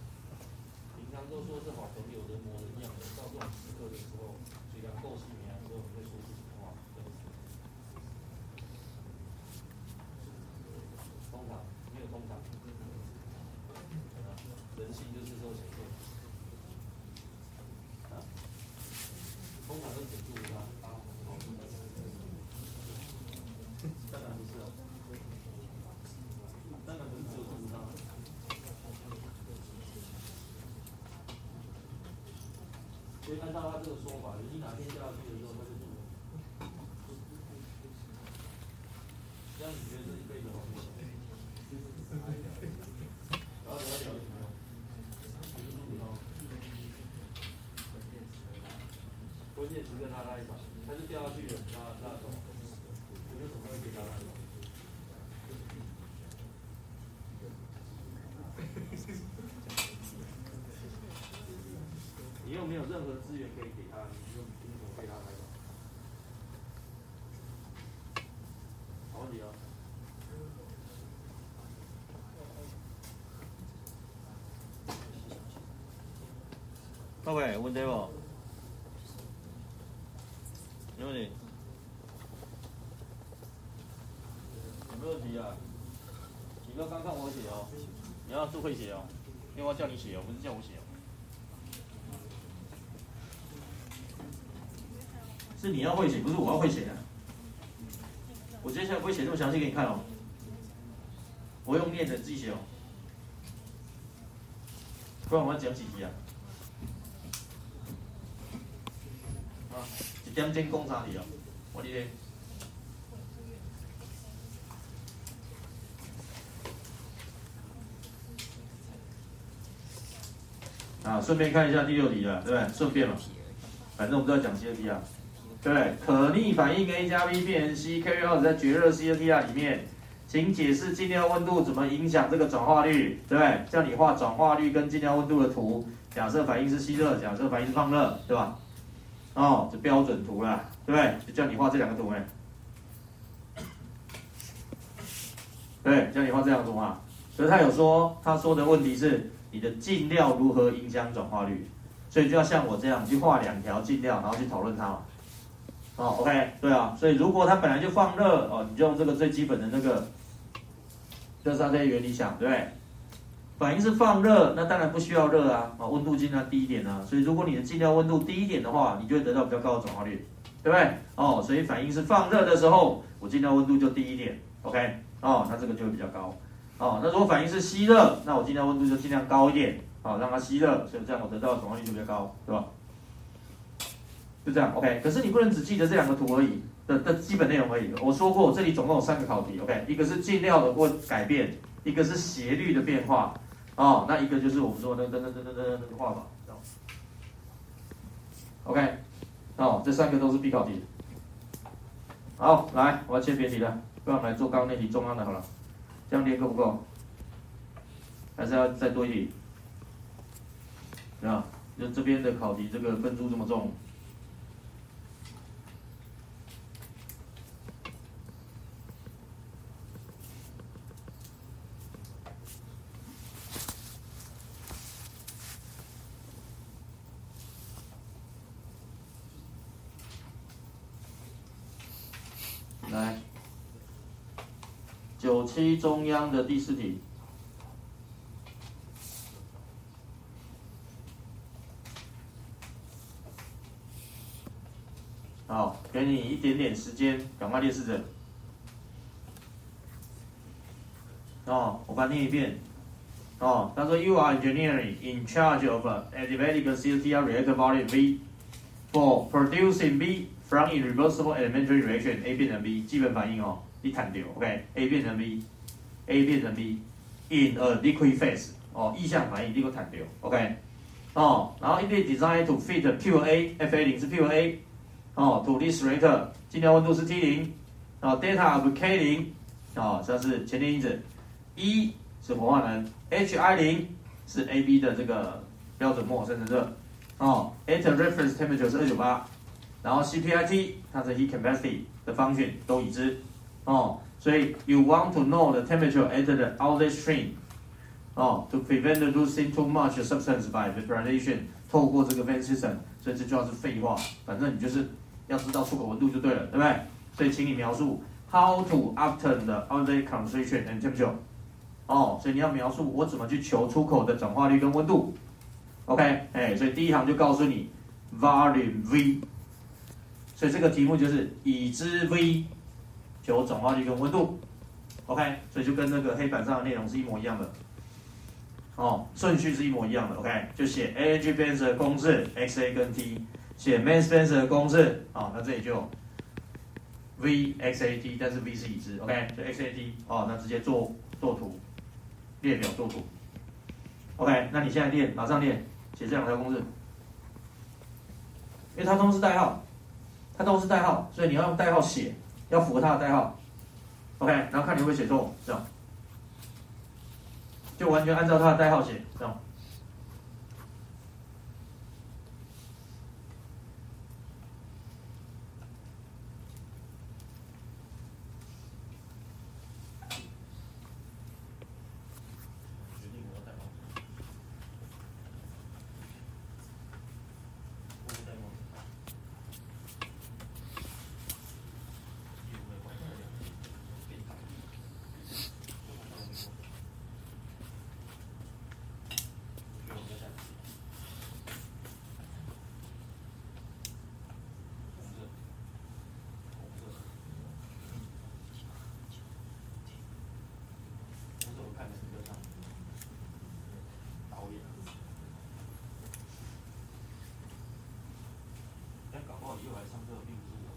平常都说是好朋友的模人样的，到这种时刻的时候，虽然够细绵的时候，会说出什么话？通常没有通常，人性就是说显露。啊，通常都挺住他。当然不是哦，当然不是只有住他。所以按照他这个说法，你哪天掉下去的时候，他就不这样你觉得这一辈子好不好？然后等下聊什么？关键时刻他拉一把，他就掉下去了，那那种有没有什么会给他拉一把？你又没有任何资源可以给他，你就凭什么给他拉一把？好问题哦。各位，有问题不？没问题。有没有问题啊？你不要刚看我写哦，你要是会写哦，因为我要叫你写哦，不是叫我写哦。是你要会写，不是我要会写啊。我接下来不会写这么详细给你看哦，我用念的自己写哦，不然我要讲几题啊？啊，一点钟讲三题哦，我哩咧。啊，顺便看一下第六题了，对不对？顺便嘛，反正我们都要讲 CRT 啊，对？可逆反应 A 加 B 变成 ck 二在绝热 CRT 里面，请解释进料温度怎么影响这个转化率，对？叫你画转化率跟进料温度的图，假设反应是吸热，假设反应是放热，对吧？哦，这标准图啦，对不对？就叫你画这两个图哎，对，叫你画这两个图啊。所以他有说，他说的问题是你的进料如何影响转化率，所以就要像我这样去画两条进料，然后去讨论它嘛。哦，OK，对啊，所以如果它本来就放热哦，你就用这个最基本的那个，就是它这些原理想，对不对？反应是放热，那当然不需要热啊，啊，温度尽量低一点啊。所以如果你的尽量温度低一点的话，你就会得到比较高的转化率，对不对？哦，所以反应是放热的时候，我尽量温度就低一点，OK，哦，那这个就会比较高。哦，那如果反应是吸热，那我尽量温度就尽量高一点，好、让它吸热，所以这样我得到的转化率就比较高，对吧？就这样，OK。可是你不能只记得这两个图而已的的基本内容而已。我说过，这里总共有三个考题，OK，一个是进料的或改变，一个是斜率的变化，哦，那一个就是我们说的那那那那那那个画法，这样 OK，哦，这三个都是必考题。好，来，我要切别题了，不然我们来做刚刚那题中央的好了，这样练够不够？还是要再多一题？啊，就这边的考题，这个分数这么重。来，九七中央的第四题。好，给你一点点时间，赶快练试着。哦，我把它念一遍。哦，他说 You are engineering in charge of adiabatic CTR reactor volume V for producing B from irreversible elementary reaction A 变成 B 基本反应哦，你砍掉，OK？A 变成 B，A 变成 B in a liquid phase 哦，意向反应你给我砍掉，OK？哦，然后 it is designed to fit pure A，FA 零是 pure A。哦，to this rate，尽量温度是 T 零，哦，delta of K 零，哦，这是前提因子，E 是活化能，HI 零是 AB 的这个标准膜生成热，哦，at reference temperature 是二九八，然后 CPIT 它是 heat capacity 的 function 都已知，哦，所以 you want to know the temperature at the outlet stream，哦，to prevent losing too much substance by evaporation，透过这个 vent system，所以这句话是废话，反正你就是。要知道出口温度就对了，对不对？所以请你描述 how to obtain the outlet concentration and temperature。哦，所以你要描述我怎么去求出口的转化率跟温度。OK，哎，所以第一行就告诉你 volume V。所以这个题目就是已知 V 求转化率跟温度。OK，所以就跟那个黑板上的内容是一模一样的。哦，顺序是一模一样的，OK，就写 A H Spencer 的公式，X A 跟 T，写 Man Spencer 的公式，哦，那这里就 V X A T，但是 V 是已知，OK，就 X A T，哦，那直接做做图，列表做图，OK，那你现在练，马上练，写这两条公式，因为它都是代号，它都是代号，所以你要用代号写，要符合它的代号，OK，然后看你会不会写错，这样。就完全按照它的代号写，这样。决定我要代号。我代号。不是我看的是这张导演，但搞不好以后来上课并不是我。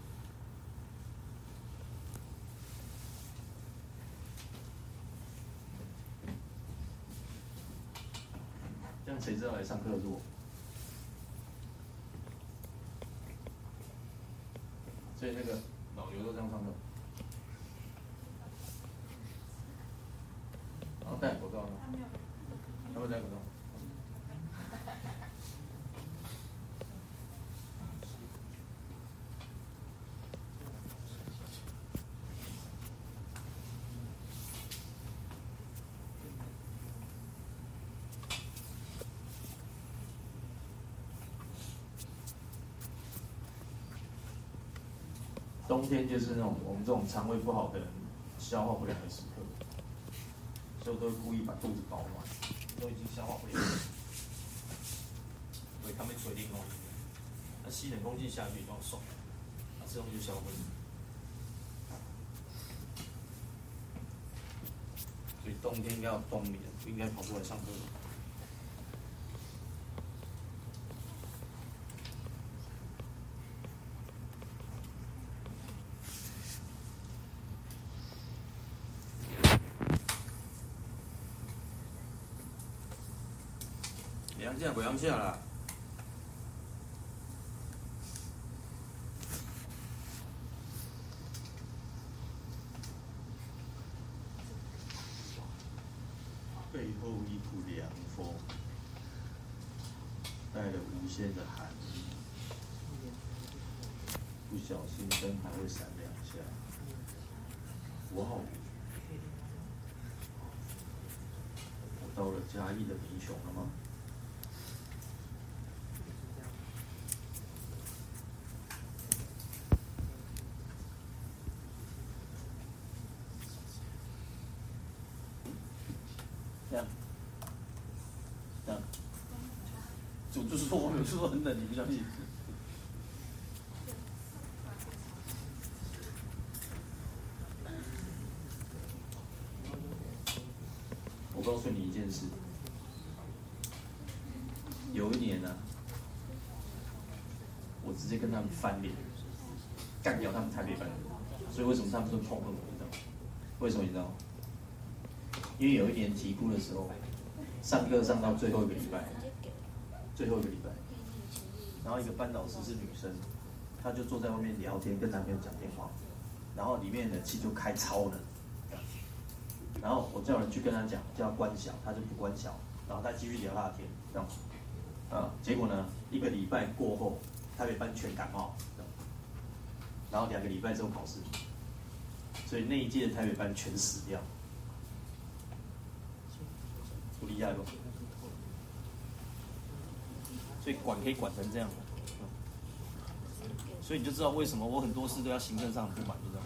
这样谁知道来上课的是我？所以那个老刘都这样上课。然后戴口罩呢？他们戴口罩。冬天就是那种我们这种肠胃不好的人消化不良的时刻。所以我都会故意把肚子保暖，都已经消化不良了。所以他们吹冷空气，那吸冷空气下去就爽，那这东西就消不了。所以冬天应该要冬眠，不应该跑过来上课。阳下不阳下啦。背后一股凉风，带了无限的寒意。不小心灯还会闪两下。哇哦！我到了嘉义的民雄了吗？这样，这样，就是说我没有说很冷，你不相信？我告诉你一件事，有一年呢、我直接跟他们翻脸，干掉他们台北班，所以为什么他们说痛恨我？你知道吗？为什么你知道吗？因为有一年题库的时候，上课上到最后一个礼拜，最后一个礼拜，然后一个班导师是女生，她就坐在外面聊天，跟男朋友讲电话，然后里面的气就开超了，然后我叫人去跟她讲，叫她关小，她就不关小，然后她继续聊她的天，这样，啊，结果呢，一个礼拜过后，台北班全感冒，然后两个礼拜之后考试，所以那一届的台北班全死掉。不厉害吧？管可以管成这样，所以你就知道为什么我很多事都要行政上不满，就这样。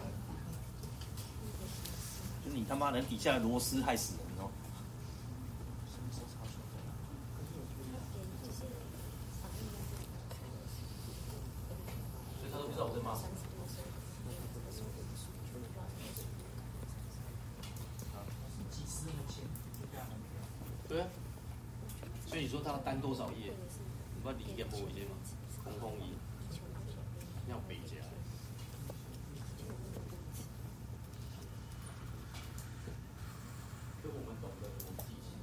就你他妈人底下的螺丝害死人哦！所以他都不知道我在骂什么。对啊，你说它要单多少页？你不要理解不一些嘛，空空一，要北加。就我们懂得我们记起，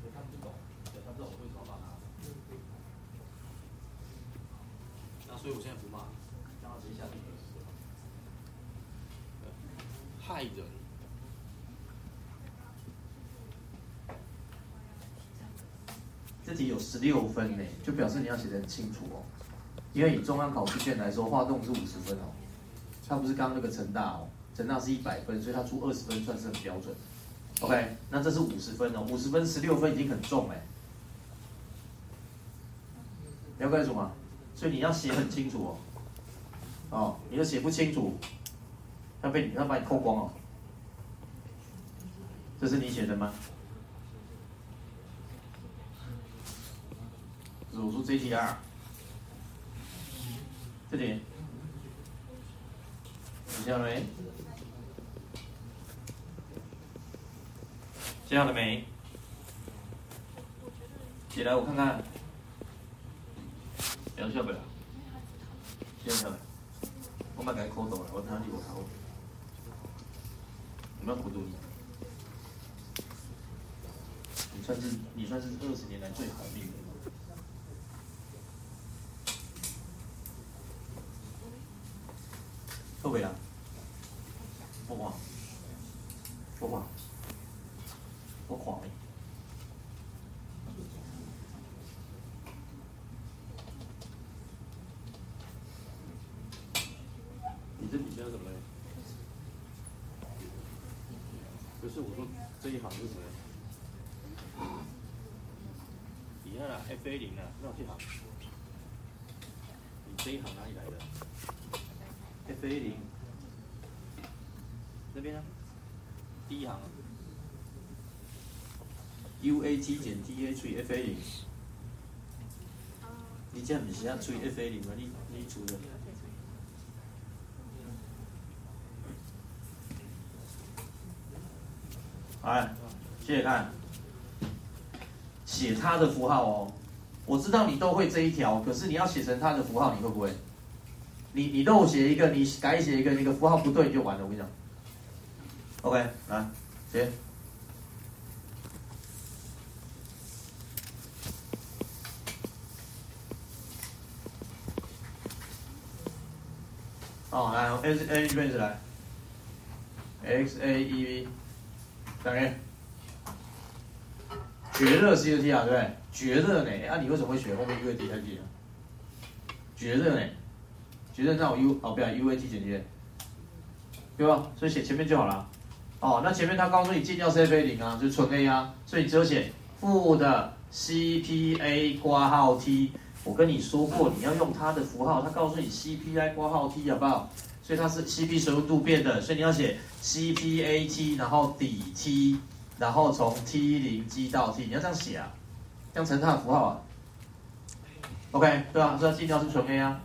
所以他们不懂，对，他不知道我为什么要骂他。那所以我现在不骂，让他直接下地狱。害人。这题有十六分呢，就表示你要写得很清楚哦。因为以中央考试卷来说，画动是五十分哦，它不是刚刚那个成大哦，成大是一百分，所以它出二十分算是很标准。OK，那这是五十分哦，五十分十六分已经很重哎，要干什么？所以你要写很清楚哦。哦，你要写不清楚，要被你要把你扣光哦。这是你写的吗？我说这题啊，这题写好了没？写好了没？起来，我看看。两下不了，写下来。我把给扣到了，我看你有考。有没有糊涂你？你算是你算是二十年来最好的命的。后悔啊！我慌，我慌，我慌了。你这底下怎么嘞？不是我说这一行是什么？底，F A 零啊，那我这行，你这一行哪里来的？F A 零，这边啊，第一行，U A T 减 T A 除以 F A 零，你这样不是要除以 F A 零吗？你你除的。来，谢谢看，写它的符号哦。我知道你都会这一条，可是你要写成它的符号，你会不会？你你漏写一个，你改写一个，那个符号不对就完了。我跟你讲。OK，来，写。哦，来，X A E V 来，X A E V，等于绝热 C O T 啊，对不对？绝热呢？啊，你为什么会选后面 U A T 下去啊？绝热呢？绝热那我 U 哦，不要 U A T 减 T，对吧？所以写前面就好了。哦，那前面他告诉你尽量是 F A 零啊，就是纯 A 啊，所以你只有写负的 C P A 挂号 T。我跟你说过，你要用它的符号，它告诉你 C P I 挂号 T 好不好？所以它是 C P 水温度变的，所以你要写 C P A T，然后底 T，然后从 T 零积到 T，你要这样写啊，这样成它的符号啊。OK，对啊，所以尽量是纯 A 啊。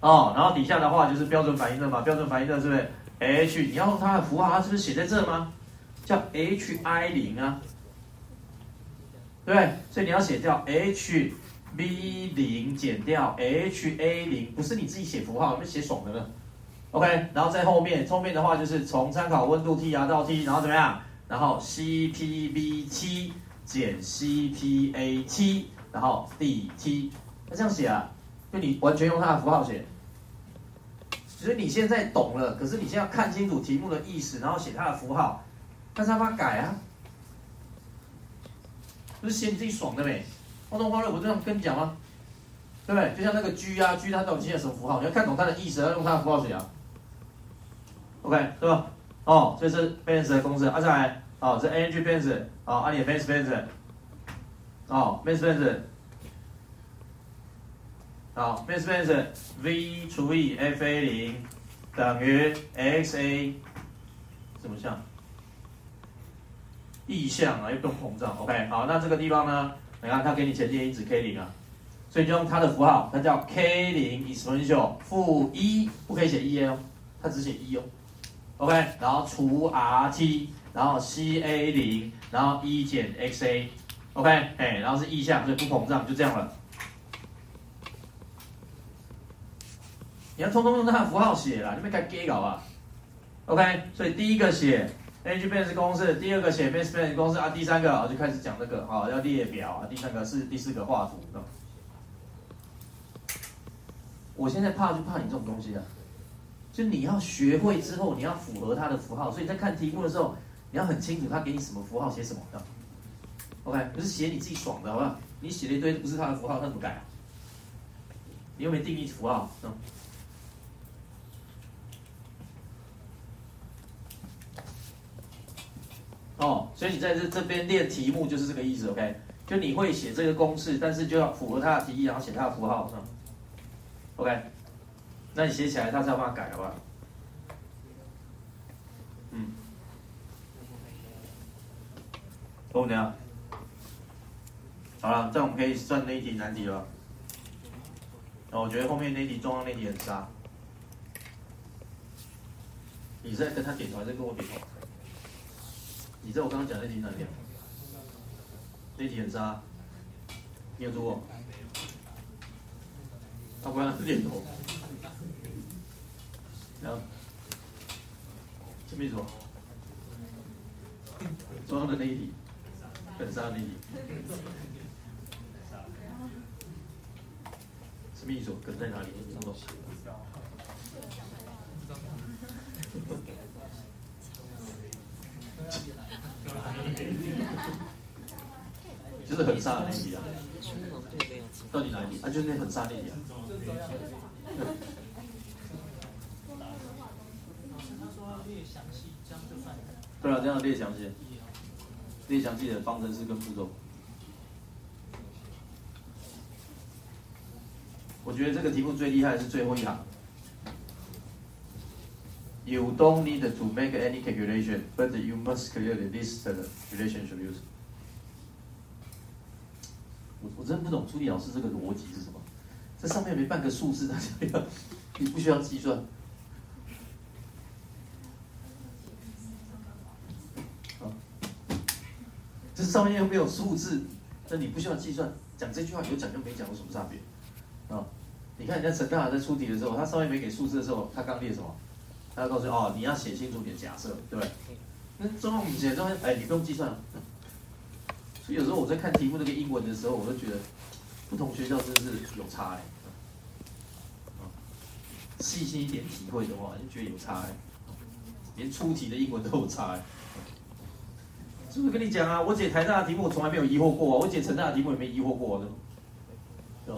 哦，然后底下的话就是标准反应热嘛，标准反应热是不是 H？你要用它的符号，它是不是写在这吗？叫 H I 零啊，对？所以你要写掉 H。V 零减掉 H A 零，不是你自己写符号，你写爽的呢。OK，然后在后面，后面的话就是从参考温度 T 啊到 T，然后怎么样？然后 C P V 七减 C P A 七，然后 D T，那这样写啊？就你完全用它的符号写。所以你现在懂了，可是你现在要看清楚题目的意思，然后写它的符号，但是他把改啊，不是写你自己爽的没？化动化热不这样跟你讲吗？对不对？就像那个 G 啊，G 它到底写什么符号？你要看懂它的意思，要用它的符号写啊。OK，对吧？哦，这是 Benz 的公式，啊再来，哦，这 ANG Benz，哦，啊你 Benz Benz，哦，Benz Benz，好，Benz Benz V 除以 FA 零等于 XA，怎么像？意象啊，又不用膨胀。OK，好，那这个地方呢？你看，它给你前进因子 k 零啊，所以就用它的符号，它叫 k 零 exponential 负一，不可以写一哦，它只写一哦。OK，然后除 rt，然后 ca 零，然后一减 xa，OK，哎，然后是意向，所以不膨胀，就这样了。你要通通用那符号写啦，你别开 gay 搞啊。OK，所以第一个写 energy balance 公式，第二个写 mass balance 公式啊，第三个啊就开始讲这个啊，要列表啊，第三个是第四个画图的。我现在怕就怕你这种东西啊，就你要学会之后，你要符合它的符号，所以在看题目的时候，你要很清楚他给你什么符号写什么的。OK，不是写你自己爽的，好不好？你写了一堆不是他的符号，他怎么改啊？你又没定义符号，哦，所以你在这这边练题目就是这个意思，OK？就你会写这个公式，但是就要符合他的提议，然后写他的符号，是吧？OK？那你写起来，他才有办法改，好不好？嗯，懂不懂？好了，这样我们可以算那一题难题了。哦，我觉得后面那一题中央那一题很渣。你在跟他点头还是跟我点头？你知道我刚刚讲那题哪里？那题很渣，你有做过？他不让点头，然后什么意思？中央的那一题，很渣那一题，什么意思？梗在哪里？你说。就是很杀的那题啊，到底哪一题？啊，就是那很杀那题啊。对啊，这样列详细，列详细的方程式跟步骤。我觉得这个题目最厉害的是最后一行。You don't need to make any calculation, but you must clearly list the relationship use. 我我真不懂朱莉老师这个逻辑是什么？这上面没半个数字，大家要你不需要计算。这上面又没有数字，那你不需要计算。讲这句话有讲就没讲有什么差别？啊，你看人家陈大在出题的时候，他上面没给数字的时候，他刚列什么？他告诉你哦，你要写清楚你的假设，对不对？那中央你写中央，哎，你不用计算了。所以有时候我在看题目那个英文的时候，我都觉得不同学校真是有差哎。细心一点体会的话，就觉得有差哎。连出题的英文都有差哎。是不是跟你讲啊？我解台大的题目，我从来没有疑惑过啊。我解成大的题目也没疑惑过的。对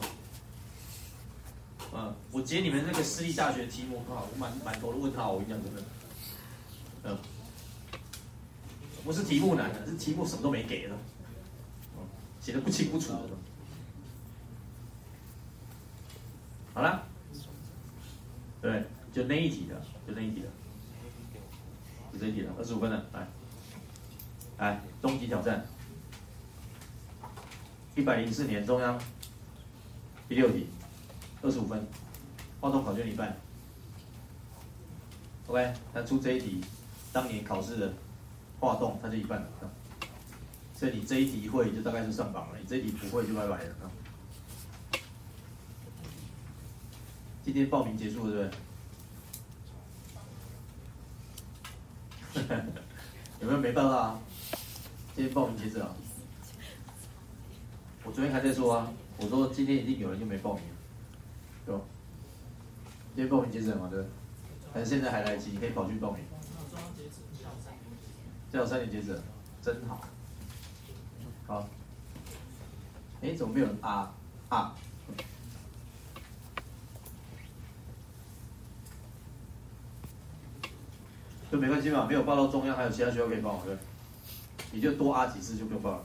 嗯，我解你们那个私立大学题目，哈，我满满头的问号，我跟你讲真的。嗯，不是题目难的，是题目什么都没给了，写的不清不楚的。好了，对，就那一题的，就那一题的，就这一题的，二十五分的，来，来，终极挑战，一百零四年中央第六题。二十五分，化动考卷一半。OK，他出这一题，当年考试的化动，他就一半了。所以你这一题会就大概是上榜了，你这一题不会就拜拜了。今天报名结束了，对不对？有没有没报啊？今天报名截止啊？我昨天还在说啊，我说今天一定有人就没报名。有，今天报名截止了嘛？对，还是现在还来得及？你可以跑去报名。下午三点截止，真好。好。哎，怎么没有人啊啊？就没关系嘛，没有报到中央，还有其他学校可以报，对。你就多啊几次就不用报了。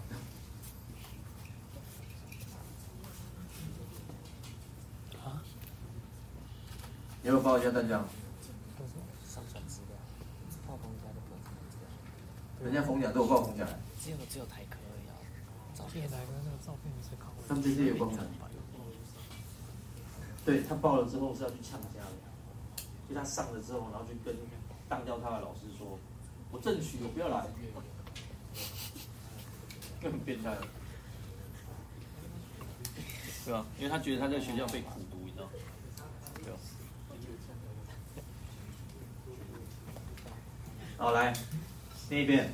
你要报一下淡江。上传资料。人家红甲都有报红甲。只有只有台科要照片台科那个照片是考。他们这些有报红甲。对他报了之后是要去呛家的，就他上了之后，然后去跟当掉他的老师说：“我争取，我不要来。”更变态了。对吧？因为他觉得他在学校被苦读，你知道吗？对吧？好，来念一遍。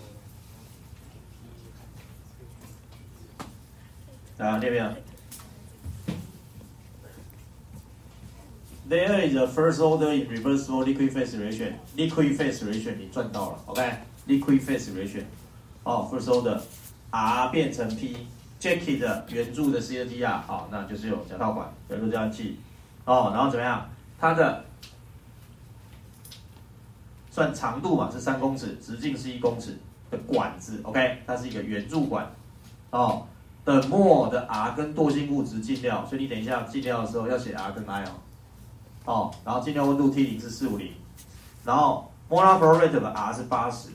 啊，念一遍。There is a first order in reversible liquid phase reaction. Liquid phase reaction，你赚到了，OK？Liquid phase reaction，哦，first order r 变成 P，Jacket 的圆柱的 CNT 好，那就是有甲套管、圆柱加热器，哦，然后怎么样？它的算长度嘛是三公尺，直径是一公尺的管子，OK？它是一个圆柱管，哦，的末的 R 跟惰性物质进料，所以你等一下进料的时候要写 R 跟 I 哦。哦，然后进料温度 T 零是四五零，然后 molar flow rate 的 R 是八十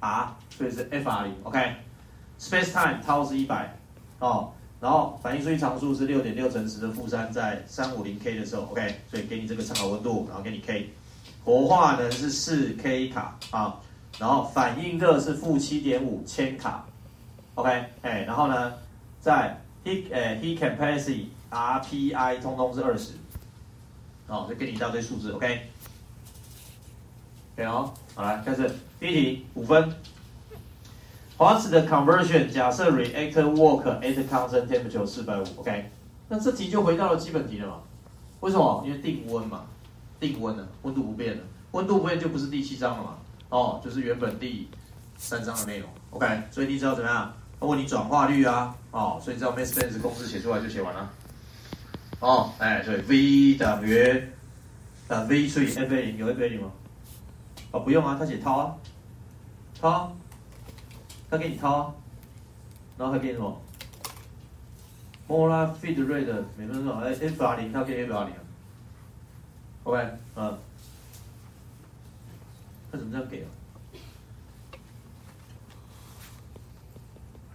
，R 所以是 FR 零，OK，space time tau 是一百，哦，然后反应速率常数是六点六乘十的负三，在三五零 K 的时候，OK，所以给你这个参考温度，然后给你 K，活化能是四 K 卡啊，然后反应热是负七点五千卡，OK，哎，然后呢，在 He 呃 He capacity RPI 通通是二十，哦，就给你一大堆数字，OK，可以哦，好来开始，第一题五分。What's the conversion？假设 reactor work at constant temperature 四百五，OK，那这题就回到了基本题了嘛？为什么？因为定温嘛，定温了，温度不变了，温度不变就不是第七章了嘛，哦，就是原本第三章的内容，OK，所以你知道怎么样？问你转化率啊，哦，所以你知道 mass balance 公式写出来就写完了。哦，哎，对，V 等于呃 V 除以 F A 零，有 F A 零吗？哦，不用啊，他写涛啊，涛，他给你掏啊，然后他给你什么？molar feed rate 每分钟，哎，F R 零，他给 F R 零啊，OK，嗯，他怎么这样给啊？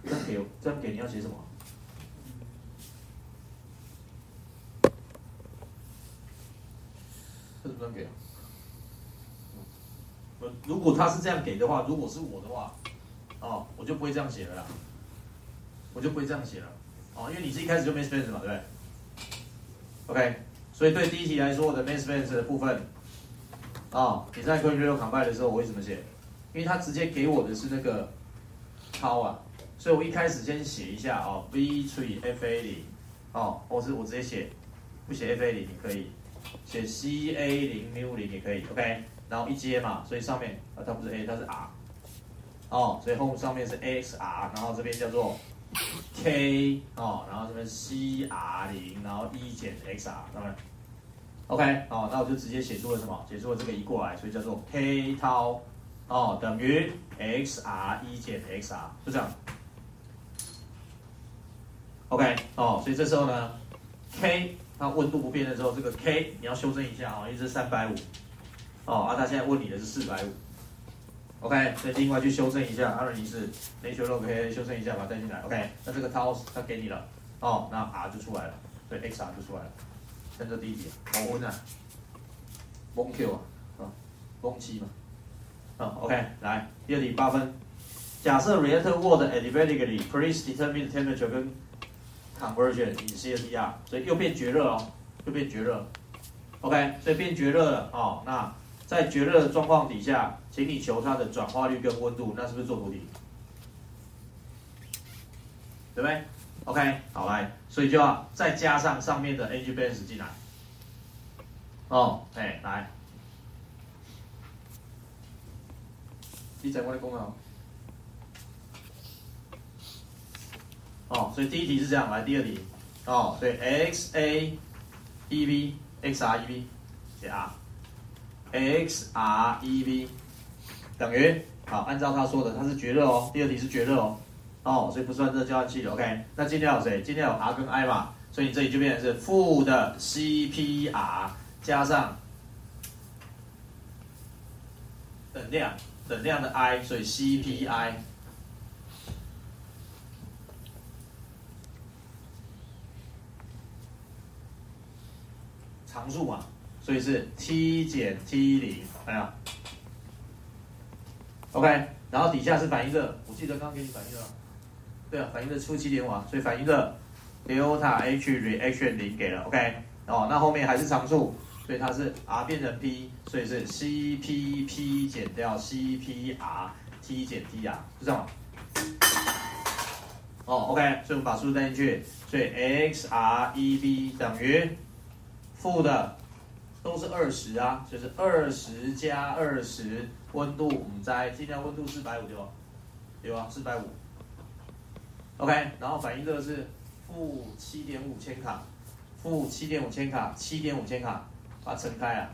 这样给，这样给你要写什么？这怎么样给啊？如果他是这样给的话，如果是我的话，哦，我就不会这样写了啦，我就不会这样写了，哦，因为你是一开始就 mass balance 嘛，对不对？OK，所以对第一题来说，我的 mass balance 的部分，啊，你在跟 real combine 的时候，我会怎么写？因为他直接给我的是那个超啊，所以我一开始先写一下哦，V 除以 FA 零，哦，或是我直接写，不写 FA 零，你可以。写 C A 零 mu 零也可以，OK，然后一接嘛，所以上面啊它不是 A，它是 R，哦，所以后上面是 X R，然后这边叫做 K 哦，然后这边 C R 零，然后一减 X R，当然 OK，哦，那我就直接写出了什么？写出了这个一过来，所以叫做 K 涛哦等于 X R 一减 X R，就这样，OK，哦，所以这时候呢 K。那温度不变的时候，这个 K 你要修正一下哦，一直三百五，哦，啊，他现在问你的是四百五，OK，所以另外去修正一下，阿伦尼是 natural K 修正一下，把它带进来，OK，那这个 Tau 他给你了，哦，那 R 就出来了，所以 X R 就出来了，看这第一题，保温啊，蒙 Q 啊，啊，蒙七嘛，啊，OK，来第二题八分，假设 reactor word adiabatically，please determine temperature 跟 conversion in CFR，所以又变绝热哦，又变绝热，OK，所以变绝热了哦。那在绝热的状况底下，请你求它的转化率跟温度，那是不是做图题？对不对？OK，好来，所以就要再加上上面的 energy balance 进来。哦，哎，来，你在我的功能。哦，所以第一题是这样，来第二题，哦，所以 x a e v x r e v 写 xrev 等于，好，按照他说的，它是绝热哦，第二题是绝热哦，哦，所以不算热交换器的，OK，那今天有谁？今天有 R 跟 I 嘛，所以你这里就变成是负的 C P R 加上等量等量的 I，所以 C P I。常数嘛，所以是 T 减 T 零，哎呀，OK，然后底下是反应热，我记得刚给你反应热，对啊，反应热出七点五啊，所以反应热 delta H reaction 零给了，OK，哦，那后面还是常数，所以它是 R 变成 P，所以是 CPP 减掉 CPR，T 减 TR，是这样吗？哦，OK，所以我们把数字带进去，所以 XREB 等于负的都是二十啊，就是二十加二十，温度我们在尽量温度四百五对吧？对吧？四百五。OK，然后反应热是负七点五千卡，负七点五千卡，七点五千卡，把它乘开啊。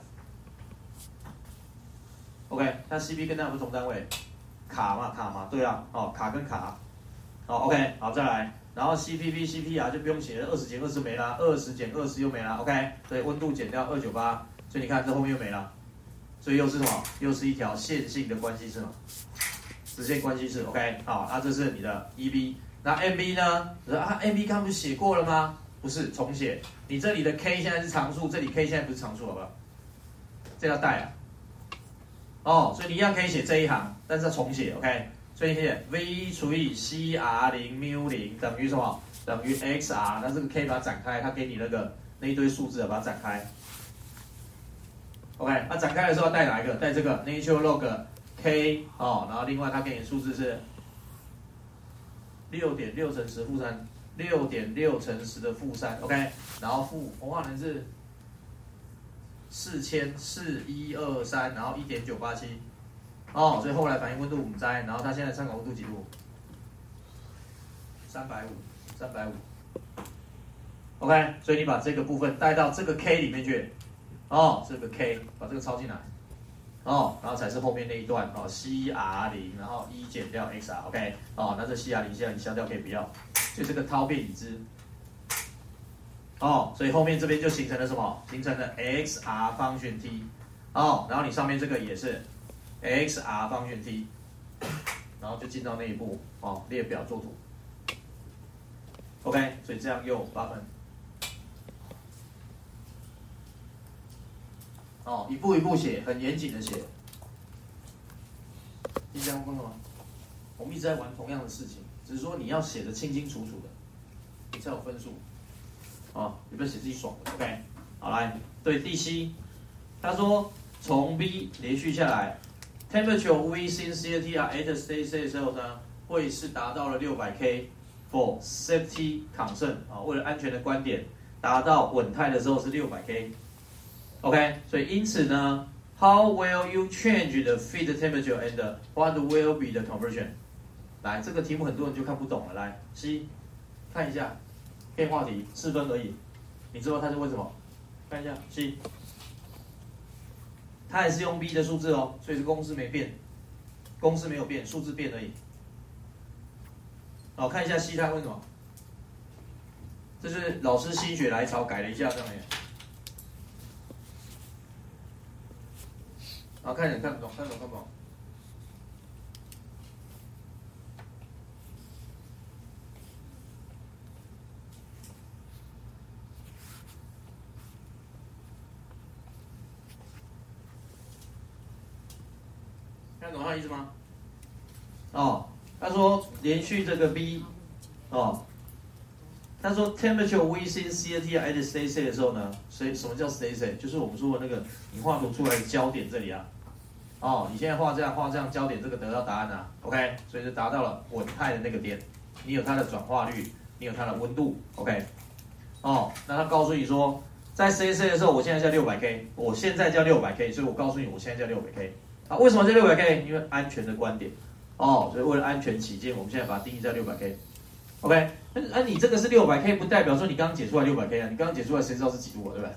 OK，那 CP 跟它有没有同单位？卡嘛，卡嘛，对啊，哦，卡跟卡。好，OK，好，再来，然后 CPP、CPR 就不用写了，二十减二十没啦，二十减二十又没啦，OK，所以温度减掉二九八，所以你看这后面又没了，所以又是什么？又是一条线性的关系式嘛，直线关系式，OK，好，那这是你的 EB，那 MB 呢？啊，MB 刚不是写过了吗？不是，重写，你这里的 K 现在是常数，这里 K 现在不是常数，好不好？这要带啊，哦，所以你一样可以写这一行，但是要重写，OK。所以写 V 除以 CR 零 μ 零等于什么？等于 XR。那这个 K 把它展开，它给你那个那一堆数字把它展开。OK，那展开的时候带哪一个？带这个 Natural Log K 哦，然后另外它给你数字是六点六乘十负三，六点六乘十的负三。OK，然后负红化能是四千四一二三，然后一点九八七。哦，所以后来反应温度五在，然后它现在参考温度几度？三百五，三百五。OK，所以你把这个部分带到这个 K 里面去，哦，这个 K 把这个抄进来，哦，然后才是后面那一段哦，CR 零，然后一减掉 XR，OK，哦，那这 CR 零现在你消掉可以不要，就这个涛变已知。哦，所以后面这边就形成了什么？形成了 XR 方选 T，哦，然后你上面这个也是。X r 方旋 t，然后就进到那一步哦，列表作图。OK，所以这样又八分。哦，一步一步写，很严谨的写。印象分了吗？我们一直在玩同样的事情，只是说你要写的清清楚楚的，你才有分数。哦，你不要写自己爽的？OK，好来，对第七，他说从 B 连续下来。Temperature V 新 CT 啊，at steady state 的时候呢，会是达到了六百 K for safety concern 啊，为了安全的观点，达到稳态的时候是六百 K。OK，所以因此呢，How will you change the feed temperature and what will be the conversion？来，这个题目很多人就看不懂了。来，C，看一下，变化题，四分而已，你知道它是为什么？看一下，C。它也是用 B 的数字哦，所以是公式没变，公式没有变，数字变而已。好，看一下 C 它为什么？这是老师心血来潮改了一下上面。好，看点看不懂，看不懂看不懂。懂他意思吗？哦，他说连续这个 B，哦，他说 temperature V C C T at steady 的时候呢，所以什么叫 steady？就是我们说的那个你画图出来的焦点这里啊，哦，你现在画这样画这样焦点，这个得到答案啊，OK，所以就达到了稳态的那个点，你有它的转化率，你有它的温度，OK，哦，那他告诉你说，在 C C 的时候，我现在叫六百 K，我现在叫六百 K，所以我告诉你，我现在叫六百 K。啊，为什么是六百 K？因为安全的观点，哦，所以为了安全起见，我们现在把它定义在六百 K，OK？那那你这个是六百 K，不代表说你刚刚解出来六百 K 啊，你刚刚解出来谁知道是几度啊，对不对？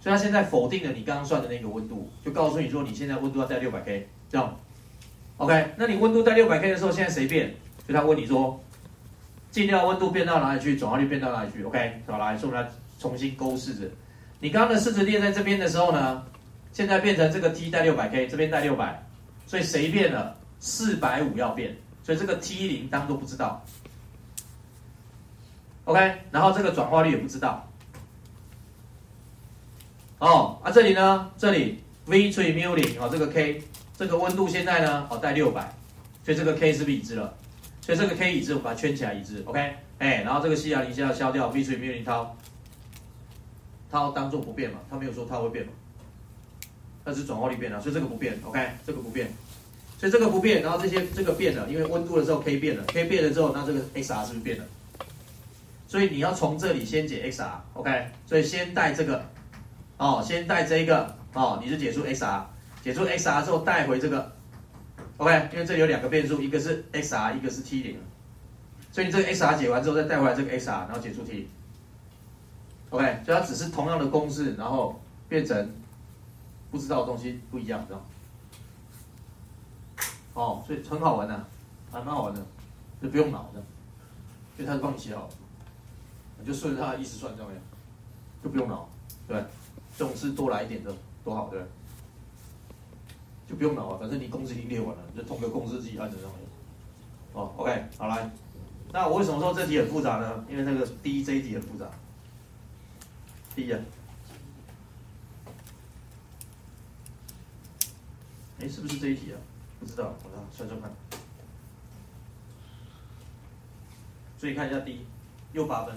所以他现在否定了你刚刚算的那个温度，就告诉你说你现在温度要在六百 K，这样，OK？那你温度在六百 K 的时候，现在谁变？就他问你说，尽量温度变到哪里去，转化率变到哪里去？OK？好，来，所以我们来重新勾式子。你刚刚的式子列在这边的时候呢？现在变成这个 T 带六百 K，这边带六百，所以谁变了？四百五要变，所以这个 T 零当做不知道。OK，然后这个转化率也不知道。哦，啊这里呢？这里 V 除以 mu 零，哦这个 K，这个温度现在呢？哦带六百，所以这个 K 是不是已知了？所以这个 K 已知，我把它圈起来已知。OK，哎，然后这个西亚零下消掉，V 除以 mu 零 tau，tau 当做不变嘛，他没有说 tau 会变嘛，但是转化率变了，所以这个不变，OK，这个不变，所以这个不变，然后这些这个变了，因为温度的时候 K 变了，K 变了之后，那这个 XR 是不是变了？所以你要从这里先解 XR，OK，所以先带这个，哦，先带这一个，哦，你就解出 XR，解出 XR 之后带回这个，OK，因为这里有两个变数，一个是 XR，一个是 T 零，所以你这个 XR 解完之后再带回来这个 XR，然后解出 T，OK，所以它只是同样的公式，然后变成不知道的东西不一样，知道？哦，所以很好玩的、还蛮好玩的，就不用脑的，因为他是帮你写好了。你就顺着他的意思算，这样就不用脑，对这种事多来一点的多好，对就不用脑啊，反正你公式已经列完了，你就同个公式自己按着上面。哦，OK，好来，那我为什么说这题很复杂呢？因为那个第一这题很复杂。第一啊，哎，是不是这一题啊？不知道，我来算算看。注意看一下第一，又八分。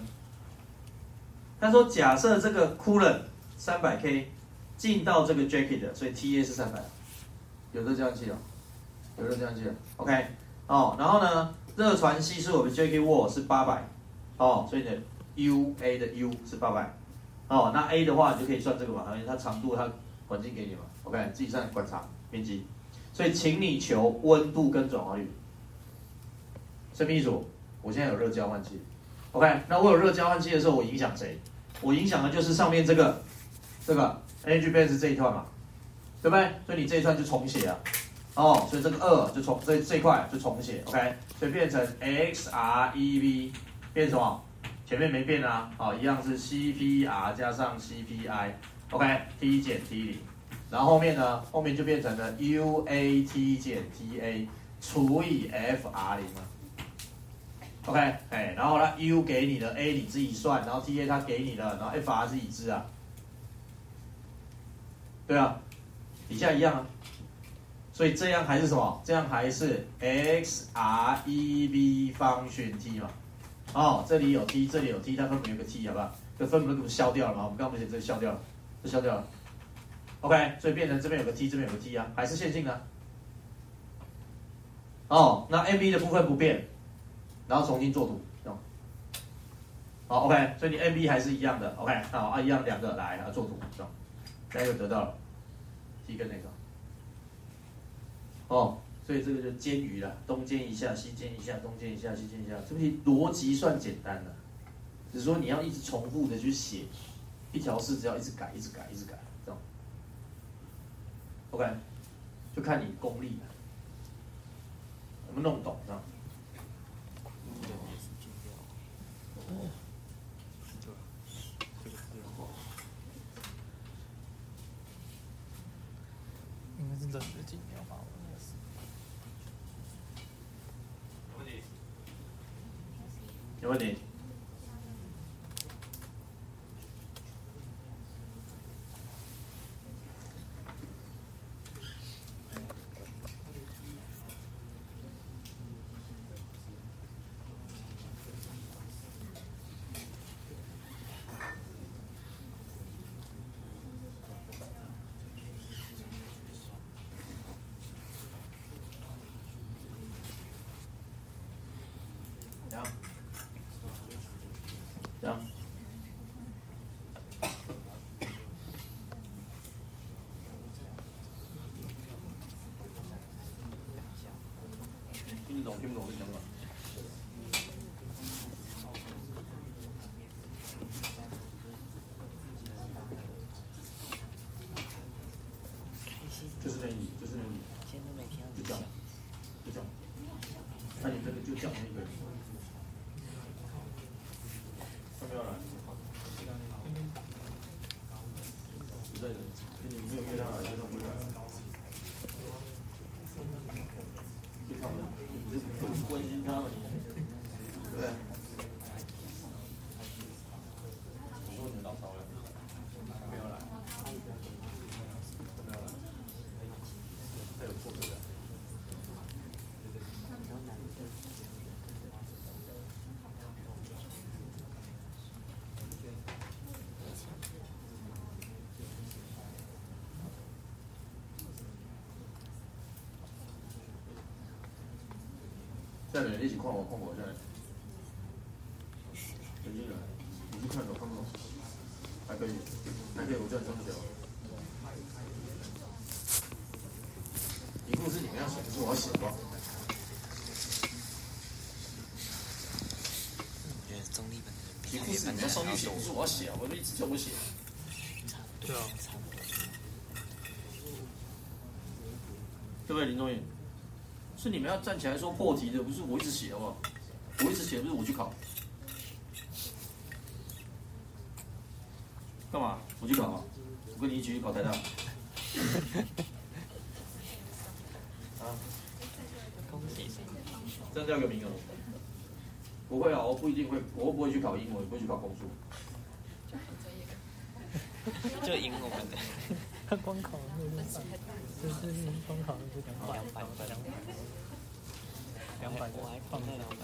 他说：“假设这个 coolant 三百 K 进到这个 jacket，所以 TA 是三百，有热降气哦，有热降气，OK，哦，然后呢，热传系数我们 jacket wall 是八百，哦，所以呢 UA 的 U 是八百，哦，那 A 的话你就可以算这个嘛，因为它长度它环境给你嘛，OK，自己算观察面积，所以请你求温度跟转化率。什么意思？我现在有热交换器。” OK，那我有热交换器的时候，我影响谁？我影响的就是上面这个这个 energy base 这一段嘛，对不对？所以你这一段就重写啊，哦，所以这个二就重这这块就重写，OK，所以变成 XREV 变什么？前面没变啊，哦，一样是 CPR 加上 CPI，OK，T 减 T 零，然后后面呢，后面就变成了 UAT 减 TA 除以 FR 零嘛。OK，哎，然后呢，U 给你的 A 你自己算，然后 TA 它给你的，然后 FR 是已知啊，对啊，底下一样啊，所以这样还是什么？这样还是 XREV 方选 T 嘛？哦，这里有 T，这里有 T，它分母有个 T，好不好？这分母都给我消掉了嘛？我们刚刚不写这消掉了，这消掉了。OK，所以变成这边有个 T，这边有个 T 啊，还是线性的。哦，那 MB 的部分不变。然后重新做图，好，OK，所以你 MB 还是一样的，OK，好啊，一样两个来啊做图，大家又得到了第一个那个，哦，所以这个就煎鱼了，东煎一下，西煎一下，东煎一下，西煎一下，这题逻辑算简单的，只是说你要一直重复的去写一条式，只要一直改，一直改，一直改，，OK，就看你功力了，能不能弄懂，这样。应该是冷的几秒吧，我应该是。有问题？听不懂就行了。就是那你，就是那你，就这样，就这样。那你这个就讲那个，要不要来？不在的，你没有约他来，就不来。关心他们，对不对？我说你老早了，没有来，没有来，还有错的。带人一起看我看我现在。很近了，你去看有看不懂？还可以，还可以，我叫你上去哦。题目是你们要写，不是我要写吧？觉得中立本题目是你们要上去写，不是我要写我就一直叫我写。对啊。对不对，林宗远？是你们要站起来说破题的，不是我一直写，好不好？我一直写，不是我去考。干嘛？我去考啊！我跟你一起去考台大。啊，恭喜！这样叫个名额？不会啊，我不一定会，我不会去考英文，不会去考公数。就赢我们的。他光考那个是就是光考那个两百两百两百两百我还放在两百。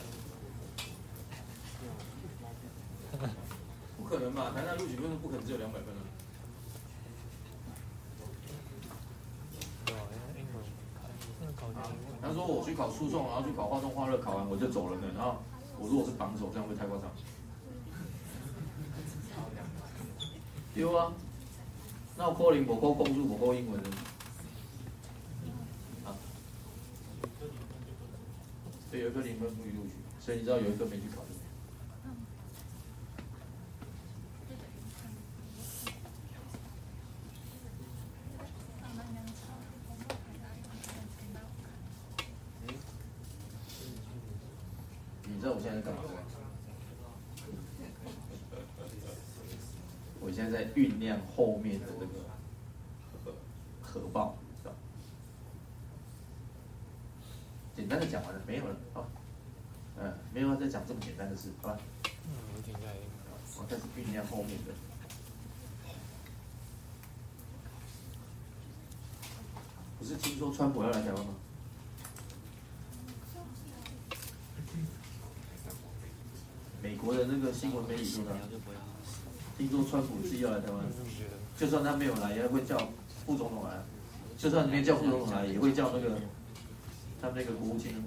不可能吧？台大录取分数不可能只有两百分啊！他说我去考诉讼，然后去考化中化热，考完我就走了呢。然后我如果是榜首，这样会太夸张。丢啊！那我扣零，我扣公数，我扣英文的。啊，对，有一个零分不予录取，所以你知道有一个没去考的。你知道我现在在干嘛吗？我现在在酝酿后面的这个核爆，知道？简单的讲完了，没有了，好，嗯，没有要再讲这么简单的事，好吧？嗯，我听起来我开始酝酿后面的。不是听说川普要来台湾吗？美国的那个新闻媒体说的。听说川普自己要来台湾，就算他没有来，也会叫副总统来；就算没叫副总统来，也会叫那个他们那个国务卿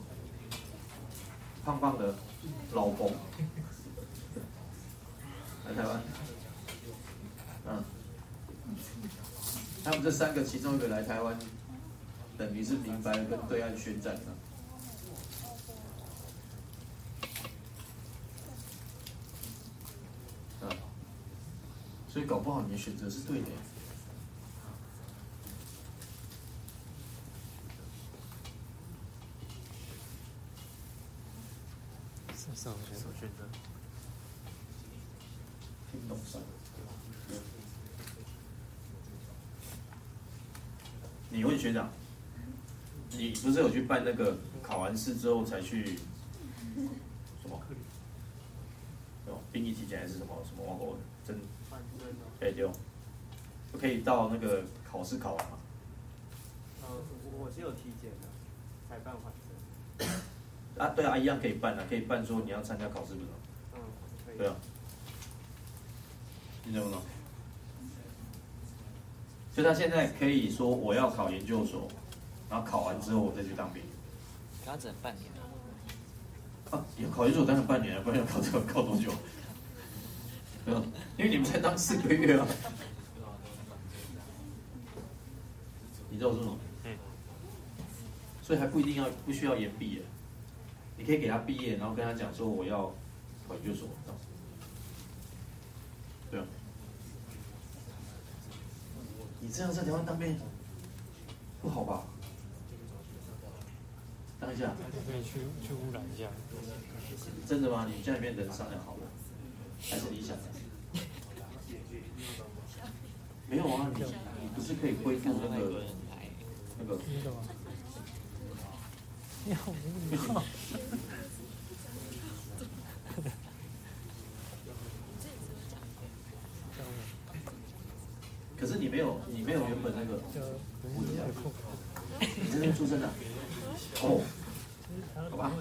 胖胖的老彭来台湾。嗯，他们这三个其中一个来台湾，等于是明白跟对岸宣战了。嗯，所以搞不好你的选择是对的。是是我选择，听懂上。你问学长，你不是有去办那个考完试之后才去什么？有，兵役体检还是什么什么忘过了？真哎对哦，可以到那个考试考完嘛？呃，我我是有体检的，才办缓证。啊，对啊，一样可以办啊，可以办说你要参加考试不是吗？嗯，可以。对啊，你懂不懂？所以他现在可以说我要考研究所，然后考完之后我再去当兵。可他只能半年啊。啊，有考研究所当然半年了，不然要考这个考多久？因为你们才当四个月啊。你知道我说什么？嗯。所以还不一定要不需要延毕耶，你可以给他毕业，然后跟他讲说我要考研究所，这样对啊。你这样在台湾当兵不好吧？当一下，可以去去污染一下，真的吗？你家里面人商量好了，还是你想的？没有啊，你你不是可以恢复那个那个？那个吗？要不要？可是你没有，你没有原本那个，就不是太酷。你这边出生的、哦，好吧。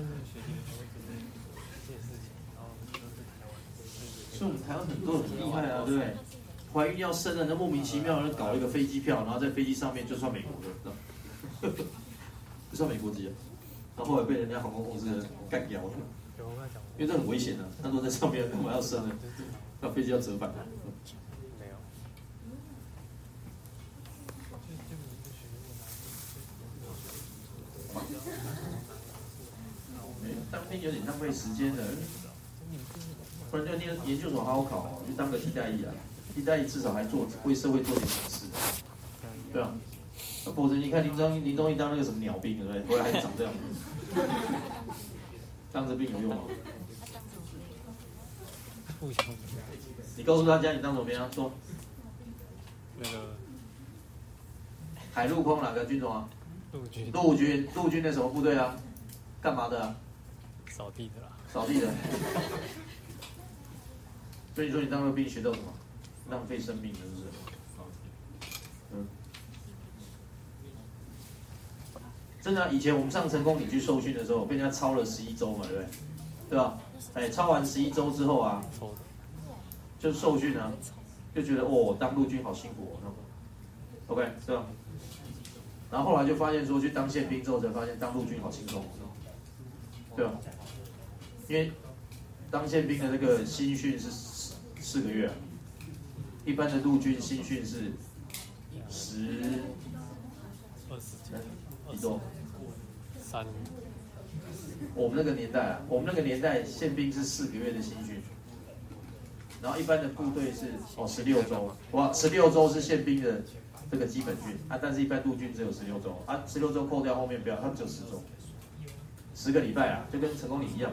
所以我们台湾很多很厉害啊，对不对？怀孕要生了，那莫名其妙的搞一个飞机票，然后在飞机上面就算美国的，知道？就算美国籍啊。然后后来被人家航空公司干掉了，因为这很危险啊，他都在上面，干嘛要升呢？那飞机要折返的。没有。就就你就学问哎当兵有点浪费时间的，不然就念研究所好好考哦，就当个替代役啊，替代役至少还做为社会做点什么事，对啊。那否则你看林宗林宗义当那个什么鸟兵，对不对？回来还长这样，当着兵有用吗？你告诉大家你当什么兵啊？说那个海陆空哪个军种啊？陆军陆军，陆军的什么部队啊？干嘛的啊？扫地的啦，扫地的。所以你说你当了兵学到什么？浪费生命是不是？真的、以前我们上成功岭去受训的时候，被人家操了十一周嘛，对不对？对吧？哎，操完十一周之后啊，就受训啊，就觉得哦，当陆军好辛苦哦那。OK，对吧？然后后来就发现说，去当宪兵之后才发现当陆军好轻松，对吧？因为当宪兵的那个新训是四四个月啊，一般的陆军新训是十二十天，几周？三。我们那个年代啊，我们那个年代宪兵是四个月的新训，然后一般的部队是哦十六周，哇，十六周是宪兵的这个基本训。啊，但是一般陆军只有十六周。啊，十六周扣掉后面不要，他们只有十周，十个礼拜啊，就跟成功岭一样，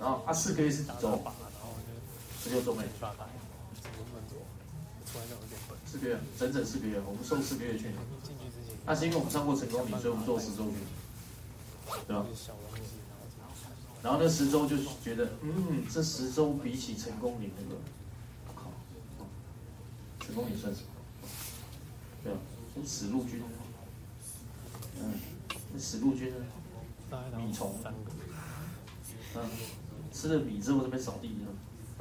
然后啊四个月是几周？十六周没，刷牌，怎么笨拙？突然就有点笨。四个月，整整四个月，我们受四个月训，进去之前，那是因为我们上过成功岭，所以我们做十周训，对吧？然后那十周就觉得，嗯，这十周比起成功岭那个，我靠，成功岭算什么？对啊，那死陆军，嗯，那死陆军呢？米虫，嗯，吃了米之后在那边扫地呢，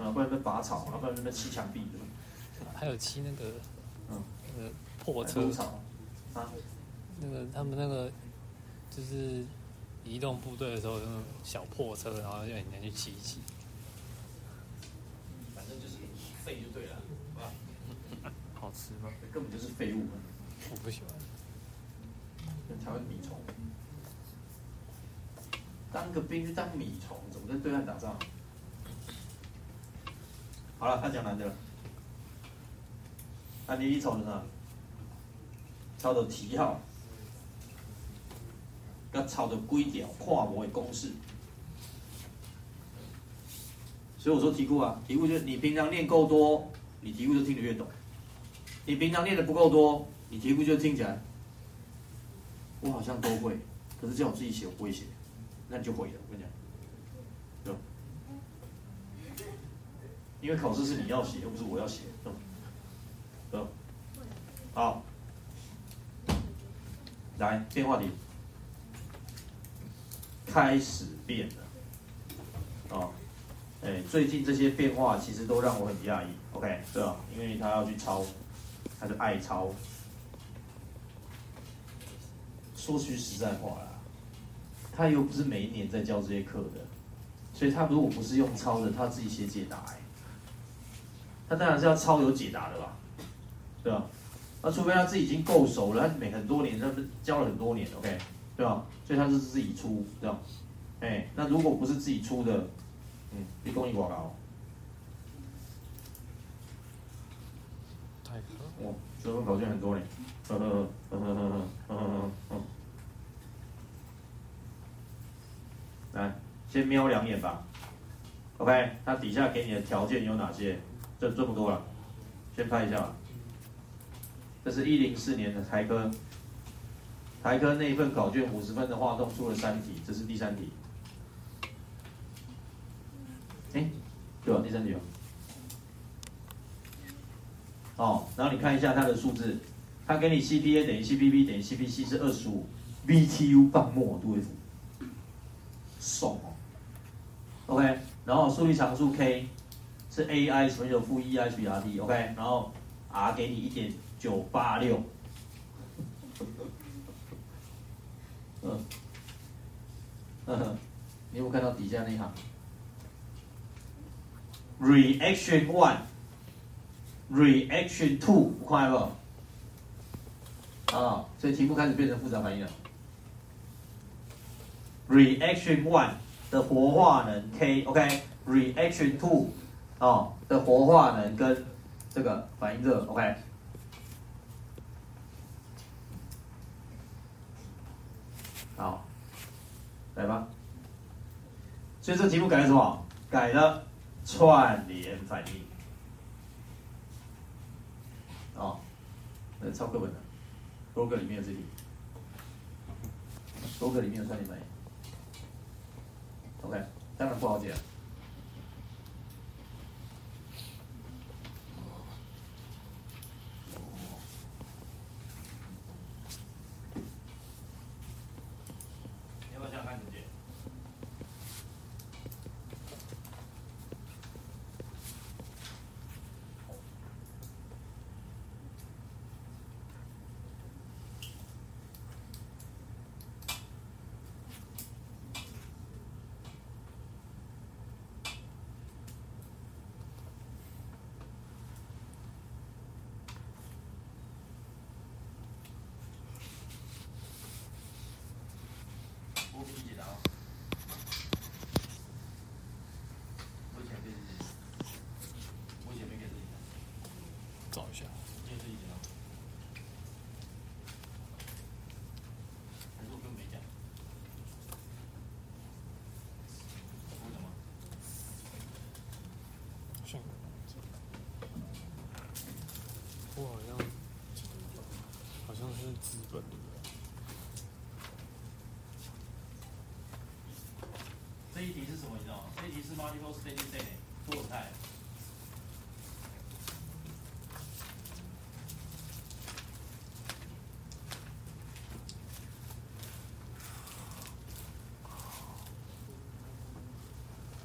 啊，不然被拔草，啊，不然在那边砌墙壁的，还有骑那个嗯，那个破车啊，那个他们那个就是移动部队的时候，那种小破车，然后让人家去骑一骑。反正就是废就对了，好吧？好吃吗？根本就是废物，我不喜欢。跟台湾米虫。当个兵就当米虫，怎么跟对岸打仗？好了，他讲难的了。那你一瞅是啥？抄到题号，甲抄到规条跨模的公式。所以我说题库啊，题库就是你平常练够多，你题库就听得越懂；你平常练的不够多，你题库就听起来，我好像都会，可是叫我自己写，我不会写，那你就毁了。我跟你讲，对吧？因为考试是你要写，又不是我要写，对吧？对吧？好，来变化题，开始变了，哦，哎，最近这些变化其实都让我很讶异，OK，对吧？因为他要去抄，他就爱抄。说句实在话啦，他又不是每一年在教这些课的，所以他如果不是用抄的，他自己写解答、哎，他当然是要抄有解答的吧，对吧？那除非他自己已经够熟了，他每很多年，他们教了很多年，OK，对吧？所以他是自己出，对吧，哎，那如果不是自己出的，嗯，一公一广告，太可哦，这份考卷很多呢，呵呵呵呵呵呵呵呵呵。来，先瞄两眼吧。OK，它底下给你的条件有哪些？这这么多了，先拍一下吧。这是一零四年的台科，台科那一份考卷五十分的话，动出了三题，这是第三题。哎，对吧？第三题哦。哦，然后你看一下它的数字，它给你 CPA 等于 CPB 等于 CPC 是二十五，BTU 棒末杜威夫，爽哦。OK，然后速率常数 K 是 AI 乘以负 EI 除以 RT，OK，、然后 R 给你一点九八六，嗯，你有有看到底下那一行？Reaction one, reaction two，有看到不？啊，所以题目开始变成复杂反应了。Reaction one 的活化能 K，OK，Reaction two 哦的活化能跟这个反应热，OK。好，来吧。所以这题目改了什么？改了串联反应。哦，那抄课本的，多个里面有这题，多个里面有串联反应。OK，当然不好解。了要不要想想看怎么解？我给你解答哦。我以前给自己，我以前没给自己答，找一下。你也自己解答。还是我根本没讲？我讲吗？好像，我好像好像是资本的。这一题是什么？你知道吗？这一题是 multiple steady state 多种态。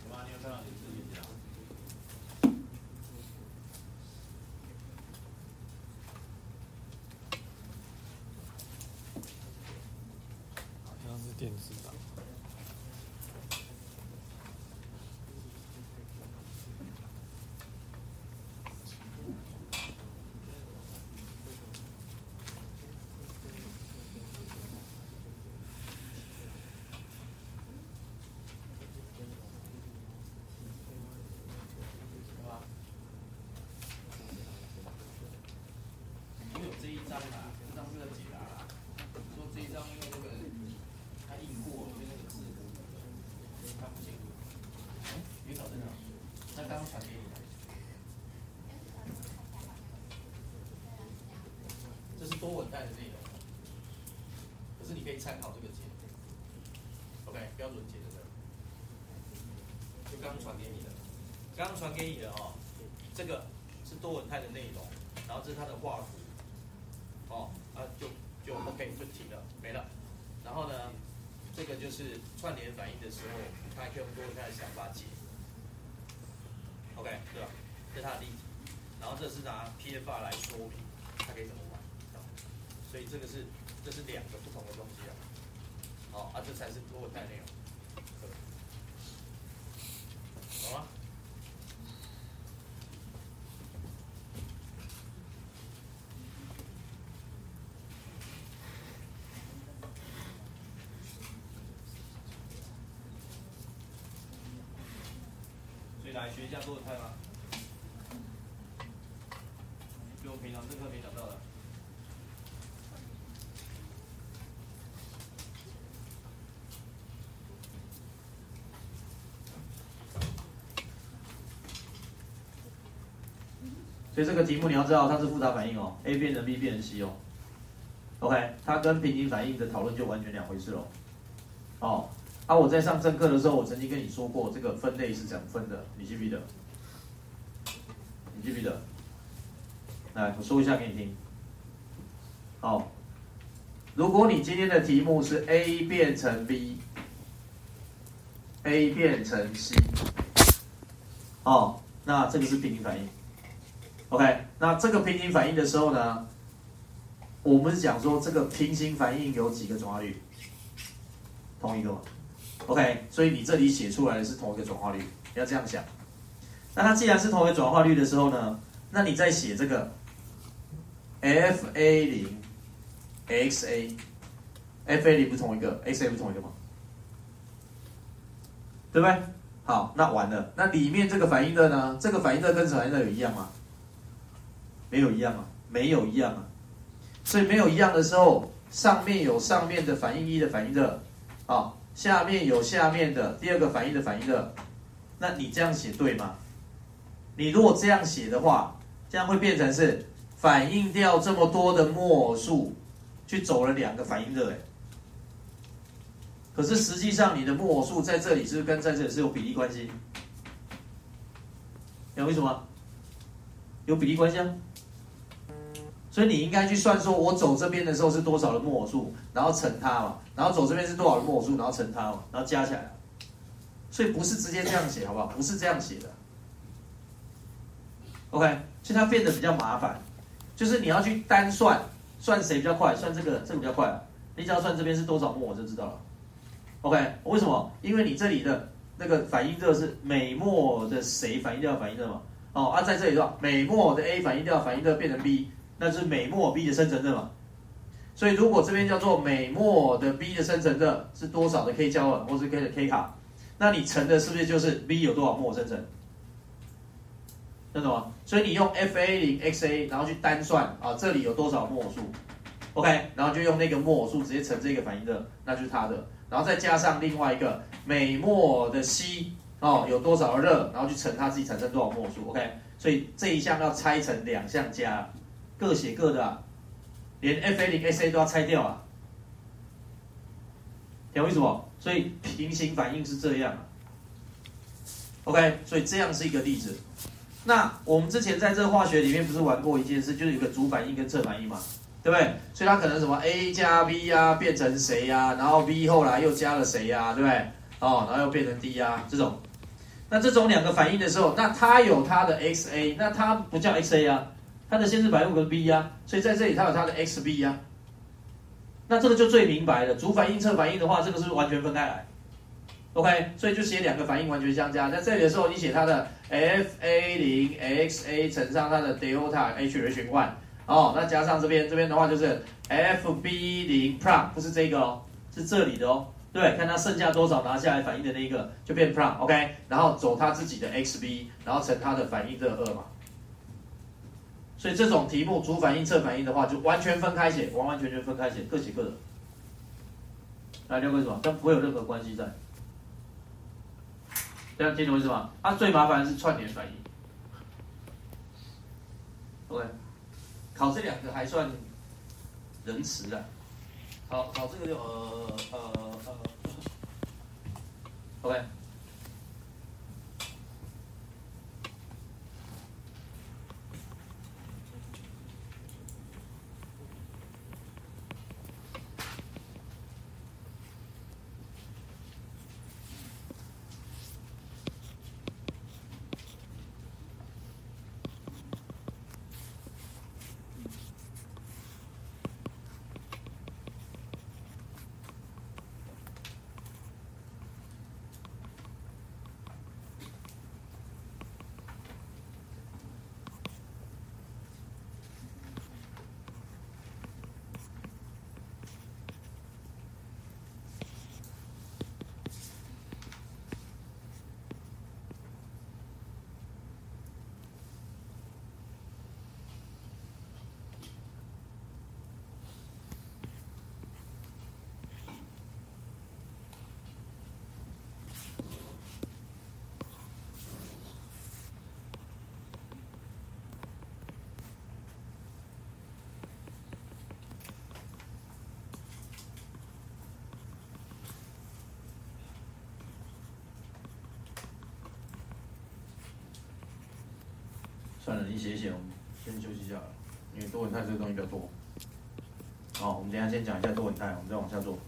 有吗？你有看到你自己解答？好像是电子档。有吗？因为有这一张啊，这张是个解答啦。说这一张因为那个它印过，所以那个字看不清楚。哎，别搞这个，他刚刚传给你的。这是多稳态的内容，可是你可以参考这个解。OK，标准解的这个，就刚传给你的。刚传给你的哦，这个是多稳态的内容，然后这是它的画图，哦，啊就就 OK 就停了，没了。然后呢，这个就是串联反应的时候，它可以用多稳态的想法解，OK 对吧？这是它的例子，然后这是拿 PFR 来说明它可以怎么，所以这个是这是两个不同的东西啊，好、啊这才是多态内容，懂吗？所以来学一下多态吗？就我平常这课没讲到的。所以这个题目你要知道它是复杂反应哦，A 变成 B 变成 C 哦。OK，它跟平行反应的讨论就完全两回事喽。哦，啊，我在上正课的时候，我曾经跟你说过这个分类是怎么分的，你记不记得？你记不记得？来，我说一下给你听。好，如果你今天的题目是 A 变成 B，A 变成 C，哦，那这个是平行反应。OK，那这个平行反应的时候呢，我们讲说这个平行反应有几个转化率？同一个嘛，OK，所以你这里写出来的是同一个转化率，要这样想。那它既然是同一个转化率的时候呢，那你再写这个 F A 零 X A，F A 零不同一个，X A 不同一个吗？对不对？好，那完了，那里面这个反应热呢？这个反应热跟反应热有一样吗？没有一样啊，没有一样啊。所以没有一样的时候，上面有上面的反应一的反应热，啊，下面有下面的第二个反应的反应热，那你这样写对吗？你如果这样写的话，这样会变成是反应掉这么多的墨数，去走了两个反应热，哎。可是实际上你的木数在这里是是跟在这里是有比例关系？有为什么？有比例关系啊？所以你应该去算说，我走这边的时候是多少的木偶数，然后乘它嘛，然后走这边是多少的木偶数，然后乘它嘛，然后加起来。所以不是直接这样写，好不好？不是这样写的。OK，所以它变得比较麻烦，就是你要去单算，算谁比较快？算这个，这个比较快。你只要算这边是多少木偶就知道了。OK，为什么？因为你这里的那个反应热是每末的谁反应掉反应热嘛？哦，啊，在这里的话，每末的 A 反应掉反应热变成 B，那是每末 B 的生成热嘛。所以如果这边叫做每末的 B 的生成热是多少的 K 焦耳或是 K 的 K 卡，那你乘的是不是就是 B 有多少墨生成？那懂吗？所以你用 FA 零 XA，然后去单算啊，这里有多少墨数？OK，然后就用那个墨数直接乘这个反应热，那就是它的。然后再加上另外一个每末的 C 哦有多少热，然后去乘它自己产生多少墨数，OK？所以这一项要拆成两项加，各写各的，啊，连 FA 零 SA 都要拆掉啊。懂为什么？所以平行反应是这样，OK？所以这样是一个例子。那我们之前在这个化学里面不是玩过一件事，就是有个主反应跟侧反应嘛。对不对？所以它可能什么 A 加 B 呀，变成谁呀？然后 B 后来又加了谁呀？对不对？哦，然后又变成 D 呀，这种。那这种两个反应的时候，那它有它的 XA，那它不叫 XA 啊，它的先是反应物跟 B 呀，所以在这里它有它的 XB 呀。那这个就最明白了，主反应侧反应的话，这个是完全分开来。OK，所以就写两个反应完全相加，在这里的时候，你写它的 FA 零 XA 乘上它的 delta H 螺旋 one。哦，那加上这边，这边的话就是 F B 零 prom，不是这个哦，是这里的哦。对，看它剩下多少拿下来反应的那一个就变 prom，OK，然后走它自己的 X B，然后乘它的反应热二嘛。所以这种题目主反应侧反应的话，就完全分开写，完完全全分开写，各写各的。来，六个什么？跟不会有任何关系在。这样听懂意思吗？它最麻烦的是串联反应。OK。考这两个还算仁慈的，好，考这个就呃呃呃，OK。算了，你写一写，我们先休息一下，因为多稳态这个东西比较多。好，我们等下先讲一下多稳态，我们再往下做。